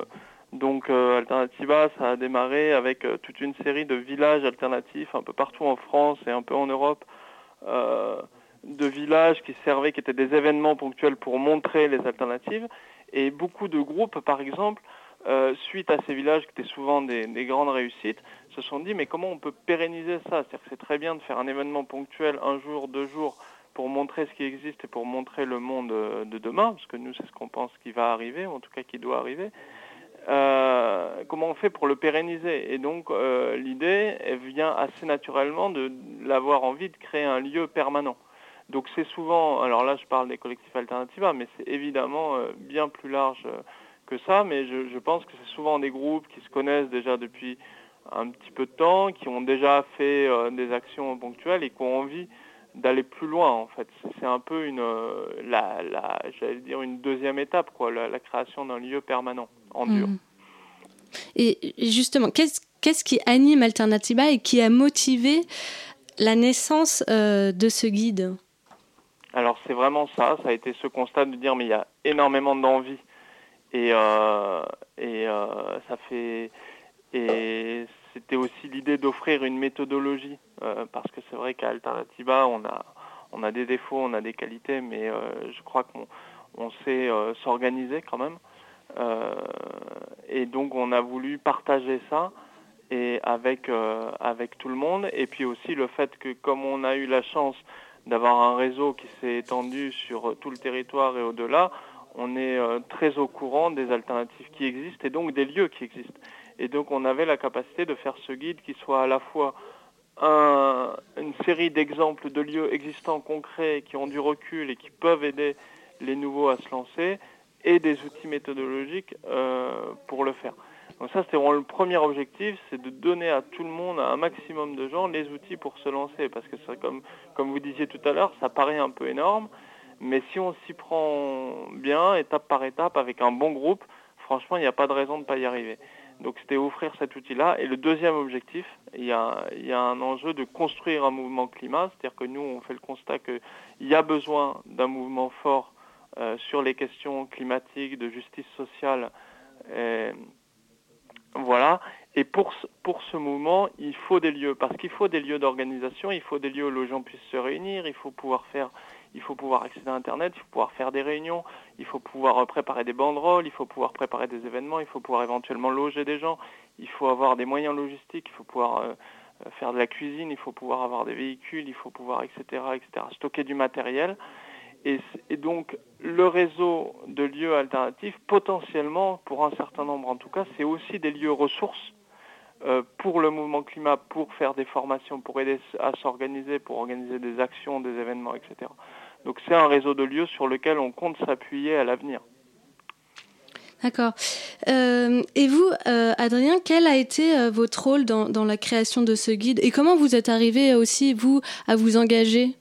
Speaker 11: donc euh, Alternativa, ça a démarré avec euh, toute une série de villages alternatifs un peu partout en France et un peu en Europe, euh, de villages qui servaient, qui étaient des événements ponctuels pour montrer les alternatives. Et beaucoup de groupes, par exemple, suite à ces villages qui étaient souvent des, des grandes réussites, se sont dit mais comment on peut pérenniser ça? C'est-à-dire que c'est très bien de faire un événement ponctuel, un jour, deux jours, pour montrer ce qui existe et pour montrer le monde de demain, parce que nous c'est ce qu'on pense qui va arriver, ou en tout cas qui doit arriver. Euh, comment on fait pour le pérenniser Et donc euh, l'idée vient assez naturellement de l'avoir envie de créer un lieu permanent. Donc c'est souvent, alors là je parle des collectifs Alternativa, mais c'est évidemment euh, bien plus large euh, que ça, mais je, pense que c'est souvent des groupes qui se connaissent déjà depuis un petit peu de temps, qui ont déjà fait des actions ponctuelles et qui ont envie d'aller plus loin en fait. C'est- un peu une, la, la, j'allais dire une deuxième étape quoi, la création d'un lieu permanent en dur.
Speaker 1: Mhm. Et justement, qu'est-ce qu'est-ce qui anime Alternativa et qui a motivé la naissance euh, de ce guide?
Speaker 11: Alors c'est vraiment ça, ça a été ce constat de dire mais il y a énormément d'envie et euh, et euh, ça fait et c'était aussi l'idée d'offrir une méthodologie parce que c'est vrai qu'à Alternativa on a on a des défauts, on a des qualités, mais je crois qu'on on sait s'organiser quand même. Euh, et donc on a voulu partager ça et avec euh, avec tout le monde et puis aussi le fait que comme on a eu la chance d'avoir un réseau qui s'est étendu sur tout le territoire et au-delà, on est euh, très au courant des alternatives qui existent et donc des lieux qui existent. Et donc on avait la capacité de faire ce guide qui soit à la fois un- une série d'exemples de lieux existants concrets qui ont du recul et qui peuvent aider les nouveaux à se lancer et des outils méthodologiques euh, pour le faire. Donc ça, c'était vraiment le premier objectif, c'est de donner à tout le monde, à un maximum de gens, les outils pour se lancer. Parce que c'est comme, comme vous disiez tout à l'heure, ça paraît un peu énorme, mais si on s'y prend bien, étape par étape, avec un bon groupe, franchement, il n'y a pas de raison de ne pas y arriver. Donc c'était offrir cet outil-là. Et le deuxième objectif, il y, a, il y a un enjeu de construire un mouvement climat, c'est-à-dire que nous, on fait le constat qu'il y a besoin d'un mouvement fort sur les questions climatiques, de justice sociale. euh, voilà. Et pour pour ce mouvement, il faut des lieux, parce qu'il faut des lieux d'organisation, il faut des lieux où les gens puissent se réunir, il faut pouvoir faire, il faut pouvoir accéder à Internet, il faut pouvoir faire des réunions, il faut pouvoir euh, préparer des banderoles, il faut pouvoir préparer des événements, il faut pouvoir éventuellement loger des gens, il faut avoir des moyens logistiques, il faut pouvoir euh, euh, faire de la cuisine, il faut pouvoir avoir des véhicules, il faut pouvoir, etc., etc., stocker du matériel. Et, donc, le réseau de lieux alternatifs, potentiellement, pour un certain nombre en tout cas, c'est aussi des lieux ressources euh, pour le mouvement climat, pour faire des formations, pour aider à s'organiser, pour organiser des actions, des événements, etc. Donc c'est un réseau de lieux sur lequel on compte s'appuyer à l'avenir.
Speaker 1: D'accord. Euh, et vous, euh, Adrien, quel a été votre rôle dans, la création de ce guide? Et comment vous êtes arrivé aussi, vous, à vous engager?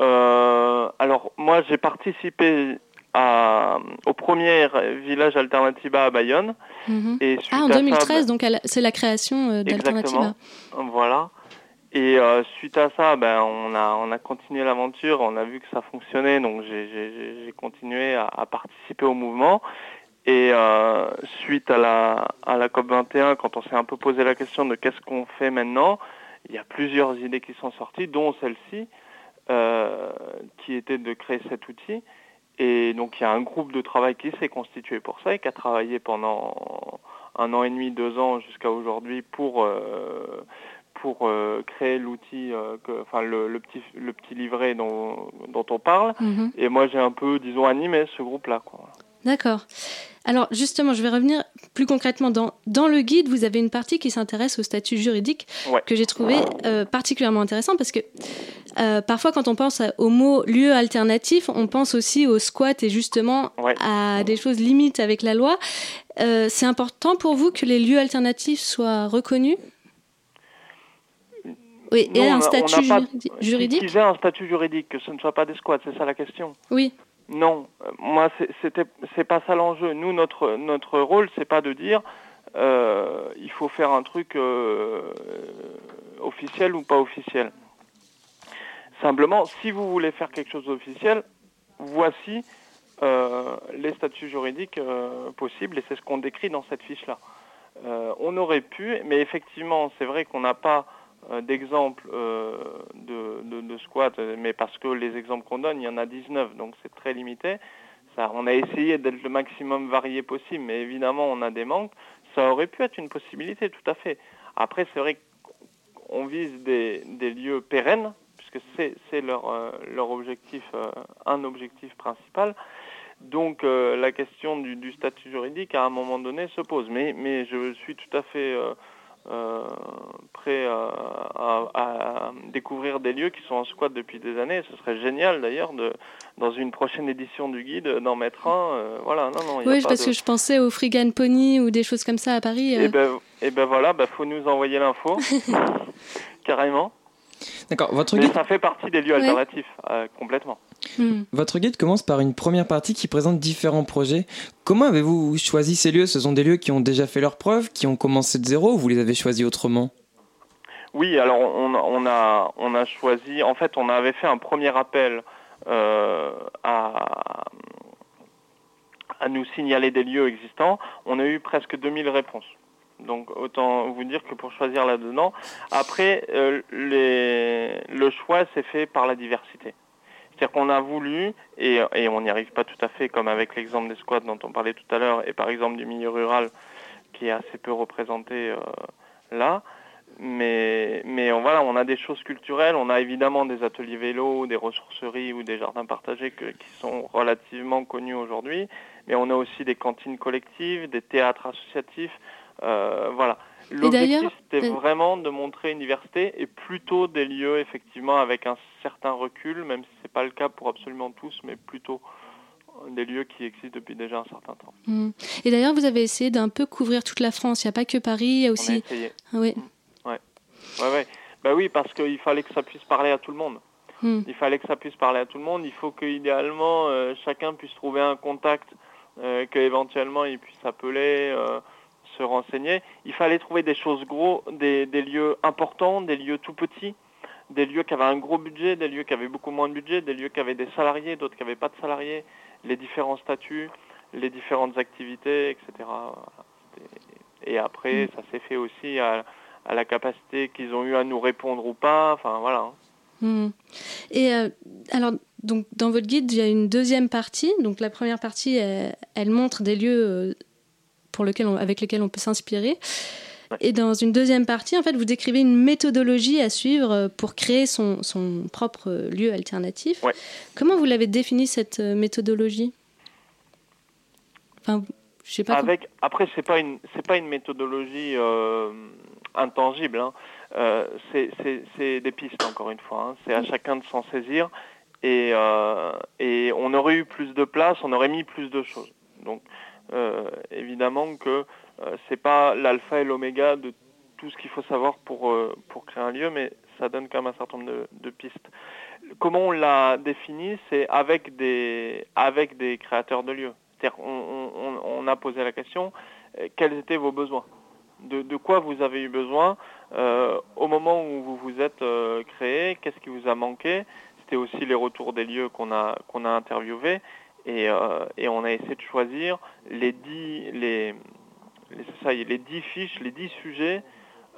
Speaker 11: Alors moi j'ai participé à, au premier village Alternativa à Bayonne.
Speaker 1: Mhm.
Speaker 11: Et
Speaker 1: Ah, en
Speaker 11: à ça,
Speaker 1: 2013,
Speaker 11: ben-
Speaker 1: donc c'est la création euh, d'Alternativa.
Speaker 11: Voilà. Et euh, suite à ça, ben, on a on a continué l'aventure, on a vu que ça fonctionnait, donc j'ai continué à, à participer au mouvement. Et euh, suite à la à la COP 21, quand on s'est un peu posé la question de qu'est-ce qu'on fait maintenant, il y a plusieurs idées qui sont sorties, dont celle-ci, euh, qui était de créer cet outil. Et donc il y a un groupe de travail qui s'est constitué pour ça et qui a travaillé pendant un an et demi, deux ans jusqu'à aujourd'hui pour euh, pour euh, créer l'outil, euh, enfin le, le petit le petit livret dont, dont on parle.
Speaker 1: Mhm.
Speaker 11: Et moi j'ai un peu, disons, animé ce groupe-là.
Speaker 1: D'accord. Alors justement, je vais revenir plus concrètement. Dans, dans le guide, vous avez une partie qui s'intéresse au statut juridique
Speaker 11: Ouais.
Speaker 1: que j'ai trouvé euh, particulièrement intéressant parce que euh, parfois quand on pense au mot lieu alternatif, on pense aussi au squat et justement à des choses limites avec la loi. Euh, C'est important pour vous que les lieux alternatifs soient reconnus? Oui, et
Speaker 11: a-
Speaker 1: un statut
Speaker 11: n'a pas-
Speaker 1: juri- juridique?
Speaker 11: Qu'ils aient un statut juridique, que ce ne soit pas des squats, c'est ça la question?
Speaker 1: Oui.
Speaker 11: Non, euh, moi c'était c'est pas ça l'enjeu. Nous notre notre rôle c'est pas de dire euh, il faut faire un truc euh, officiel ou pas officiel. Simplement, si vous voulez faire quelque chose d'officiel, voici les statuts juridiques possibles et c'est ce qu'on décrit dans cette fiche-là. Euh, on aurait pu, mais effectivement, c'est vrai qu'on n'a pas euh, d'exemple euh, de, de, de squat, euh, mais parce que les exemples qu'on donne, il y en a 19, donc c'est très limité. Ça, on a essayé d'être le maximum varié possible, mais évidemment, on a des manques. Ça aurait pu être une possibilité, tout à fait. Après, c'est vrai qu'on vise des, des lieux pérennes, puisque c'est leur, euh, leur objectif, un objectif principal. Donc la question du, du statut juridique à un moment donné se pose. Mais, mais je suis tout à fait euh, euh, prêt à, à- à découvrir des lieux qui sont en squat depuis des années. Ce serait génial d'ailleurs de dans une prochaine édition du guide d'en mettre un. euh, voilà, non, non. il y a
Speaker 1: Oui,
Speaker 11: pas
Speaker 1: parce
Speaker 11: de-
Speaker 1: que je pensais au Frigan Pony ou des choses comme ça à Paris. euh.
Speaker 11: Et ben, et ben voilà, bah, faut nous envoyer l'info, (laughs) carrément.
Speaker 8: D'accord, votre
Speaker 11: Mais
Speaker 8: guide,
Speaker 11: ça fait partie des lieux
Speaker 1: Ouais.
Speaker 11: alternatifs, euh, complètement.
Speaker 1: Hmm.
Speaker 8: votre guide commence par une première partie qui présente différents projets. Comment avez-vous choisi ces lieux? Ce sont des lieux qui ont déjà fait leurs preuves, qui ont commencé de zéro ou vous les avez choisis autrement?
Speaker 11: Oui, alors on, on a on a choisi. En fait, on avait fait un premier appel euh, à à nous signaler des lieux existants. On a eu presque 2000 réponses. Donc autant vous dire que pour choisir là-dedans. Après, euh, les, le choix s'est fait par la diversité. C'est-à-dire qu'on a voulu, et, on n'y arrive pas tout à fait, comme avec l'exemple des squats dont on parlait tout à l'heure, et par exemple du milieu rural qui est assez peu représenté euh, là. Mais, on, voilà, on a des choses culturelles, on a évidemment des ateliers vélo, des ressourceries ou des jardins partagés qui sont relativement connus aujourd'hui, mais on a aussi des cantines collectives, des théâtres associatifs, euh, voilà. L'objectif c'était
Speaker 1: euh,
Speaker 11: vraiment de montrer une diversité et plutôt des lieux effectivement avec un certain recul, même si c'est pas le cas pour absolument tous, mais plutôt des lieux qui existent depuis déjà un certain temps.
Speaker 1: Hmm. Et d'ailleurs, vous avez essayé d'un peu couvrir toute la France. Il n'y a pas que Paris, il y a
Speaker 11: On a
Speaker 1: aussi.
Speaker 11: essayé.
Speaker 1: Ah oui.
Speaker 11: Ouais. Ouais, ouais. Bah oui, parce qu'il fallait que ça puisse parler à tout le monde.
Speaker 1: Hmm.
Speaker 11: Il fallait que ça puisse parler à tout le monde. Il faut que idéalement euh, chacun puisse trouver un contact, euh, que éventuellement il puisse appeler, euh, se renseigner. Il fallait trouver des choses gros, des, des lieux importants, des lieux tout petits, des lieux qui avaient un gros budget, des lieux qui avaient beaucoup moins de budget, des lieux qui avaient des salariés, d'autres qui n'avaient pas de salariés, les différents statuts, les différentes activités, etc. Et après,
Speaker 1: Mm.
Speaker 11: ça s'est fait aussi à, à la capacité qu'ils ont eu à nous répondre ou pas. Enfin voilà. hein.
Speaker 1: Hmm. Et euh, alors, donc, dans votre guide, il y a une deuxième partie. Donc, la première partie, elle, elle montre des lieux euh, pour lesquels on- avec lesquels on peut s'inspirer. Et dans une deuxième partie, en fait, vous décrivez une méthodologie à suivre euh, pour créer son, son propre euh, lieu alternatif.
Speaker 11: Ouais.
Speaker 1: Comment vous l'avez définie, cette euh, méthodologie? Enfin, je sais pas. comment-
Speaker 11: Avec, après, c'est pas une, c'est pas une méthodologie euh, intangible. hein. Euh, c'est, des pistes encore une fois. hein. C'est à chacun de s'en saisir. Et, euh, et on aurait eu plus de place, on aurait mis plus de choses. Donc, évidemment que euh, c'est pas l'alpha et l'oméga de tout ce qu'il faut savoir pour euh, pour créer un lieu, mais ça donne quand même un certain nombre de, pistes. Comment on l'a défini, c'est avec des avec des créateurs de lieux. C'est-à-dire on, a posé la question euh, quels étaient vos besoins? De, quoi vous avez eu besoin euh, au moment où vous vous êtes euh, créé? Qu'est-ce qui vous a manqué? C'était aussi les retours des lieux qu'on a qu'on a interviewés et, euh, et on a essayé de choisir les dix les les, ça, les dix fiches, les dix sujets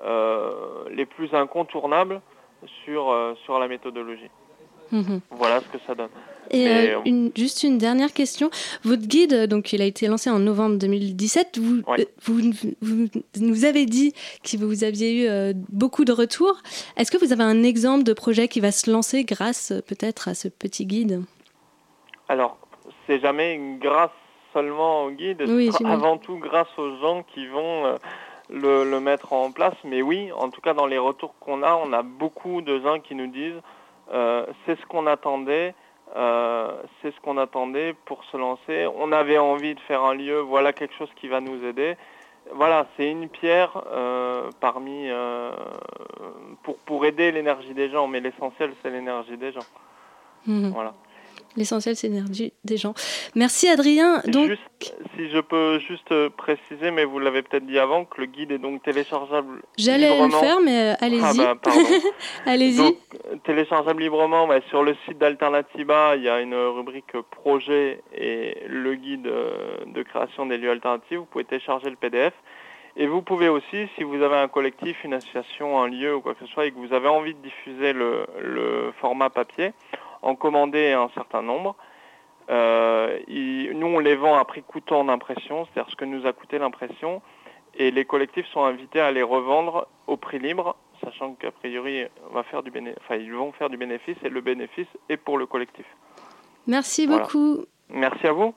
Speaker 11: euh, les plus incontournables sur euh, sur la méthodologie.
Speaker 1: Mhm.
Speaker 13: Voilà ce que ça donne.
Speaker 1: Et
Speaker 13: Mais,
Speaker 1: une- juste une dernière question. Votre guide, donc il a été lancé en novembre 2017. Vous,
Speaker 13: Ouais.
Speaker 1: vous, vous nous avez dit que vous aviez eu beaucoup de retours. Est-ce que vous avez un exemple de projet qui va se lancer grâce peut-être à ce petit guide?
Speaker 13: Alors, c'est jamais grâce seulement au guide,
Speaker 1: Oui,
Speaker 13: avant tout grâce aux gens qui vont euh, le, le mettre en place. Mais oui, en tout cas, dans les retours qu'on a, on a beaucoup de gens qui nous disent euh, c'est ce qu'on attendait, euh, c'est ce qu'on attendait pour se lancer. On avait envie de faire un lieu, voilà quelque chose qui va nous aider. Voilà, c'est une pierre euh, parmi pour pour aider l'énergie des gens, mais l'essentiel c'est l'énergie des gens.
Speaker 1: Mhm.
Speaker 13: Voilà.
Speaker 1: L'essentiel, c'est l'énergie des gens. Merci Adrien. Donc,
Speaker 13: Juste, si je peux juste euh, préciser, mais vous l'avez peut-être dit avant, que le guide est donc téléchargeable
Speaker 1: j'allais le faire, mais euh,
Speaker 13: Ah
Speaker 1: allez-y.
Speaker 13: bah, pardon. (laughs)
Speaker 1: allez-y.
Speaker 13: Euh, téléchargeable librement bah, sur le site d'Alternativa, il y a une rubrique projet et le guide de création des lieux alternatifs. Vous pouvez télécharger le PDF. Et vous pouvez aussi, si vous avez un collectif, une association, un lieu ou quoi que ce soit, et que vous avez envie de diffuser le, le format papier, en commander un certain nombre. Euh, il- nous, on les vend à prix coûtant d'impression, c'est-à-dire ce que nous a coûté l'impression, et les collectifs sont invités à les revendre au prix libre, sachant qu'a priori, on va faire du béné- enfin, ils vont faire du bénéfice, et le bénéfice est pour le collectif.
Speaker 1: Merci
Speaker 13: Voilà.
Speaker 1: beaucoup.
Speaker 13: Merci à vous.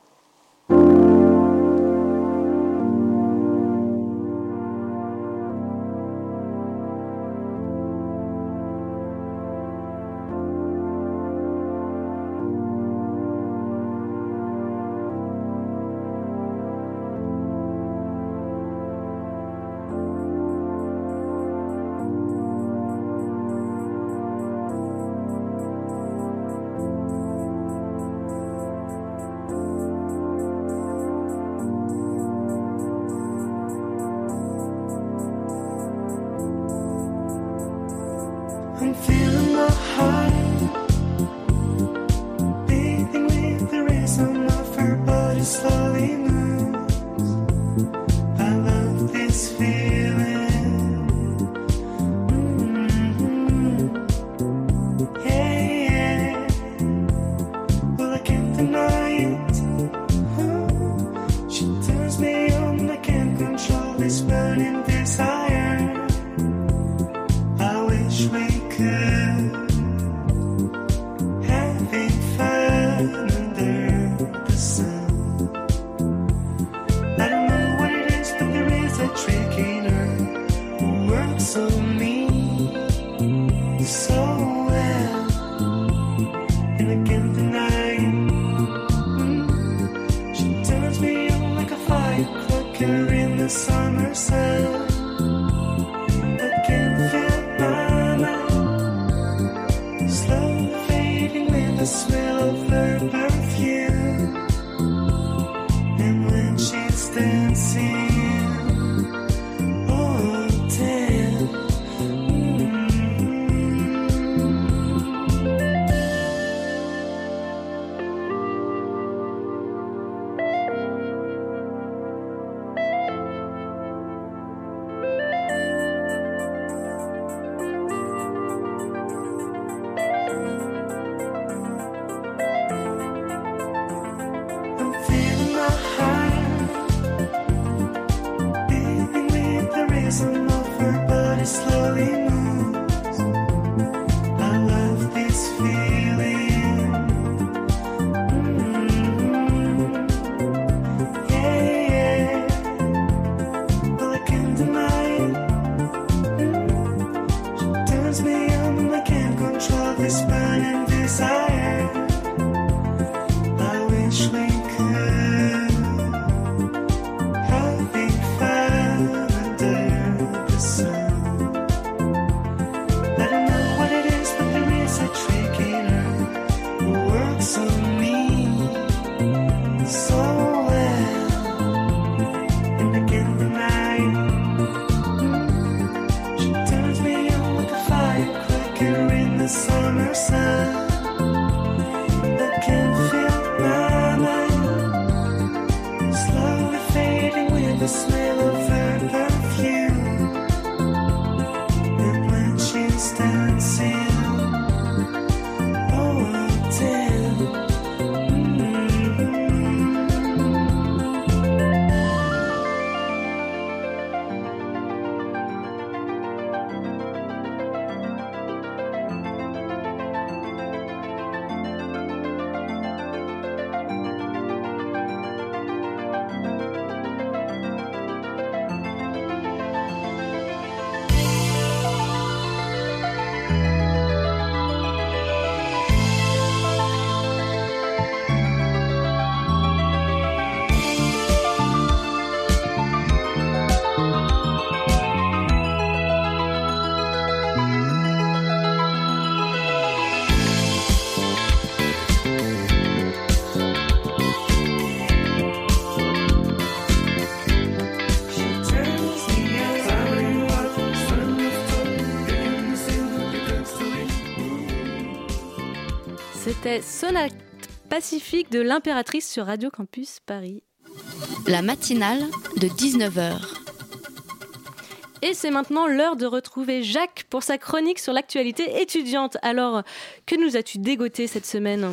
Speaker 1: Sonate Pacifique de l'impératrice sur Radio Campus Paris.
Speaker 2: La matinale de 19h.
Speaker 1: C'est maintenant l'heure de retrouver Jacques pour sa chronique sur l'actualité étudiante. Alors, que nous as-tu dégoté cette semaine?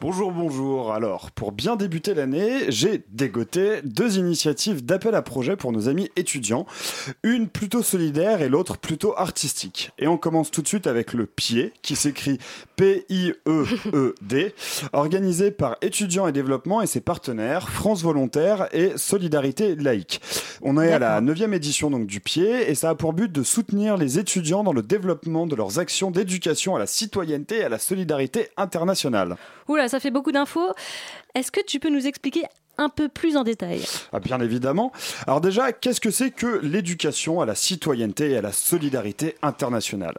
Speaker 12: Bonjour, bonjour. Alors, pour bien débuter l'année, j'ai dégoté deux initiatives d'appel à projet pour nos amis étudiants. Une plutôt solidaire et l'autre plutôt artistique. Et on commence tout de suite avec le pied, qui s'écrit P-I-E-E-D, (laughs) organisé par Étudiants et Développement et ses partenaires, France Volontaire et Solidarité Laïque. On est à la neuvième édition donc du pied et ça a pour but de soutenir les étudiants dans le développement de leurs actions d'éducation à la citoyenneté et à la solidarité internationale.
Speaker 1: Oula, ça fait beaucoup d'infos. Est-ce que tu peux nous expliquer un peu plus en détail
Speaker 12: ah, Bien évidemment. Alors déjà, qu'est-ce que c'est que l'éducation à la citoyenneté et à la solidarité internationale?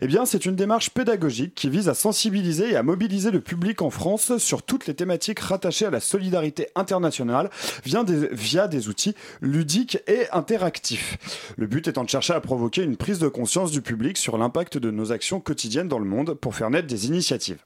Speaker 12: Eh bien, c'est une démarche pédagogique qui vise à sensibiliser et à mobiliser le public en France sur toutes les thématiques rattachées à la solidarité internationale via des, via des outils ludiques et interactifs. Le but étant de chercher à provoquer une prise de conscience du public sur l'impact de nos actions quotidiennes dans le monde pour faire naître des initiatives.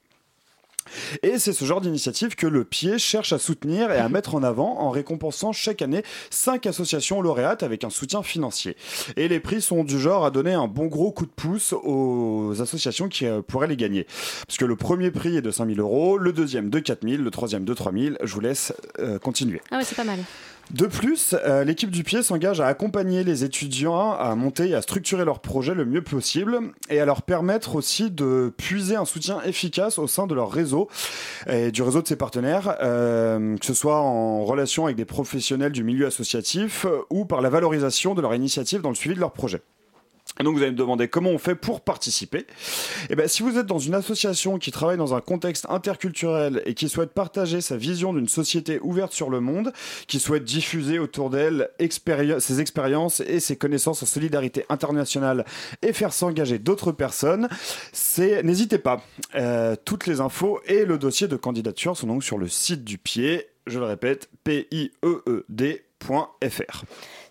Speaker 12: Et c'est ce genre d'initiative que le pied cherche à soutenir et à mettre en avant en récompensant chaque année cinq associations lauréates avec un soutien financier. Et les prix sont du genre à donner un bon gros coup de pouce aux associations qui euh, pourraient les gagner. Parce que le premier prix est de 5000 euros, le deuxième de 4000, le troisième de 3000. Je vous laisse euh, continuer.
Speaker 1: Ah ouais, c'est pas mal.
Speaker 12: De plus, euh, l'équipe du pied s'engage à accompagner les étudiants à monter et à structurer leur projet le mieux possible et à leur permettre aussi de puiser un soutien efficace au sein de leur réseau et du réseau de ses partenaires, euh, que ce soit en relation avec des professionnels du milieu associatif ou par la valorisation de leur initiative dans le suivi de leur projet. Donc vous allez me demander comment on fait pour participer. Eh ben, si vous êtes dans une association qui travaille dans un contexte interculturel et qui souhaite partager sa vision d'une société ouverte sur le monde, qui souhaite diffuser autour d'elle ses expériences et ses connaissances en solidarité internationale et faire s'engager d'autres personnes, n'hésitez pas. Euh, toutes les infos et le dossier de candidature sont donc sur le site du pied. Je le répète, p i e.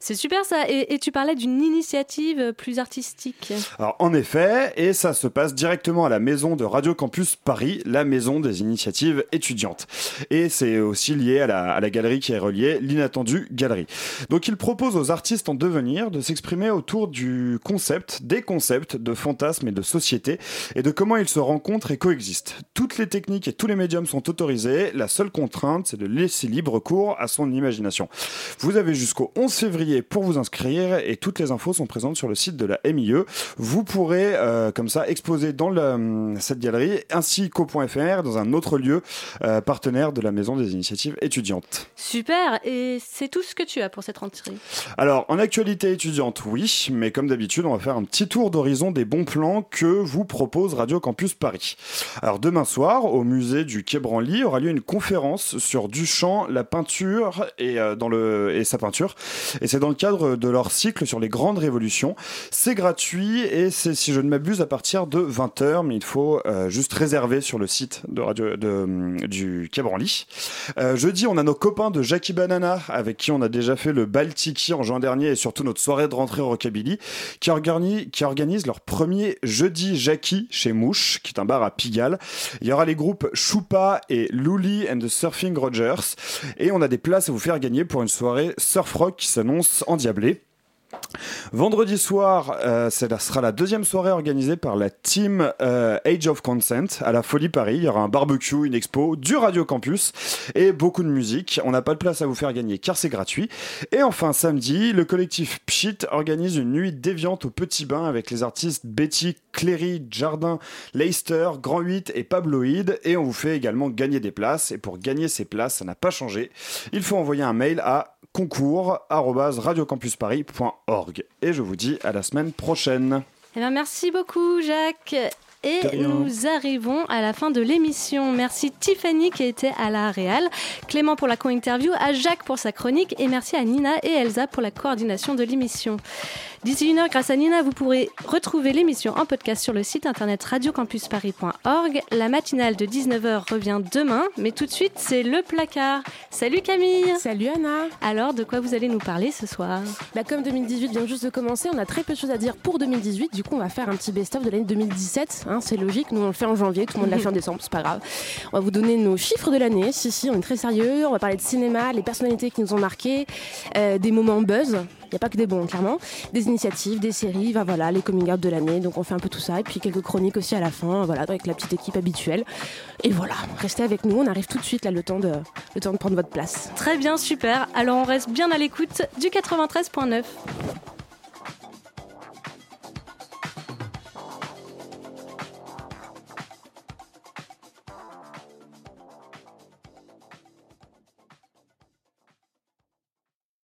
Speaker 1: C'est super ça. Et, tu parlais d'une initiative plus artistique.
Speaker 12: Alors en effet, et ça se passe directement à la maison de Radio Campus Paris, la maison des initiatives étudiantes. Et c'est aussi lié à la, galerie qui est reliée, l'inattendu galerie. Donc il propose aux artistes en devenir de s'exprimer autour du concept, des concepts de fantasmes et de société, et de comment ils se rencontrent et coexistent. Toutes les techniques et tous les médiums sont autorisés. La seule contrainte, c'est de laisser libre cours à son imagination. Vous avez jusqu'au 11 février pour vous inscrire et toutes les infos sont présentes sur le site de la MIE. Vous pourrez euh, comme ça exposer dans hum, cette galerie ainsi qu'au.fr dans un autre lieu euh, partenaire de la Maison des Initiatives étudiantes.
Speaker 1: Super, et c'est tout ce que tu as pour cette rentrée?
Speaker 12: Alors en actualité étudiante, oui, mais comme d'habitude, on va faire un petit tour d'horizon des bons plans que vous propose Radio Campus Paris. Alors demain soir, au musée du Quai Branly, aura lieu une conférence sur Duchamp, la peinture et, euh, dans le, et sa peinture. Et c'est dans le cadre de leur cycle sur les grandes révolutions. C'est gratuit et c'est, si je ne m'abuse, à partir de 20h, mais il faut euh, juste réserver sur le site de radio, hum, du Quai Euh, jeudi, on a nos copains de Jackie Banana, avec qui on a déjà fait le Baltiki en juin dernier et surtout notre soirée de rentrée au Rockabilly, qui organise leur premier jeudi Jackie chez Mouche, qui est un bar à Pigalle. Il y aura les groupes Choupa et Luli and the Surfing Rogers. Et on a des places à vous faire gagner pour une soirée surf rock qui s'annonce endiablé. Vendredi soir, euh, ce sera la deuxième soirée organisée par la team euh, Age of Consent à la Folie Paris. Il y aura un barbecue, une expo, du Radio Campus et beaucoup de musique. On n'a pas de place à vous faire gagner car c'est gratuit. Et enfin, samedi, le collectif Pchit organise une nuit déviante au Petit Bain avec les artistes Betty, Cléry, Jardin, Leicester, Grand 8 et Pabloïd. Et on vous fait également gagner des places. Et pour gagner ces places, ça n'a pas changé. Il faut envoyer un mail à concours@radiocampusparis.org. Et je vous dis à la semaine prochaine.
Speaker 1: Eh bien, merci beaucoup, Jacques. Et nous arrivons à la fin de l'émission. Merci Tiffany qui était à la Réal, Clément pour la co-interview, à Jacques pour sa chronique et merci à Nina et Elsa pour la coordination de l'émission. D'ici une heure, grâce à Nina, vous pourrez retrouver l'émission en podcast sur le site internet radiocampusparis.org. La matinale de 19h revient demain, mais tout de suite, c'est le placard. Salut Camille
Speaker 14: Salut Anna
Speaker 1: Alors, de quoi vous allez nous parler ce soir?
Speaker 14: Bah, Comme 2018 vient juste de commencer, on a très peu de choses à dire pour 2018. Du coup, on va faire un petit best-of de l'année 2017. Hein, c'est logique, nous on le fait en janvier, tout le monde l'a fait en (laughs) décembre, c'est pas grave. On va vous donner nos chiffres de l'année. Si, si, on est très sérieux. On va parler de cinéma, les personnalités qui nous ont marqué, euh, des moments buzz. Il n'y a pas que des bons, clairement. Des initiatives, des séries, bah, voilà, les coming out de l'année. Donc on fait un peu tout ça. Et puis quelques chroniques aussi à la fin, voilà, avec la petite équipe habituelle. Et voilà, restez avec nous. On arrive tout de suite, là, le temps de, le temps de prendre votre place.
Speaker 1: Très bien, super. Alors on reste bien à l'écoute du 93.9.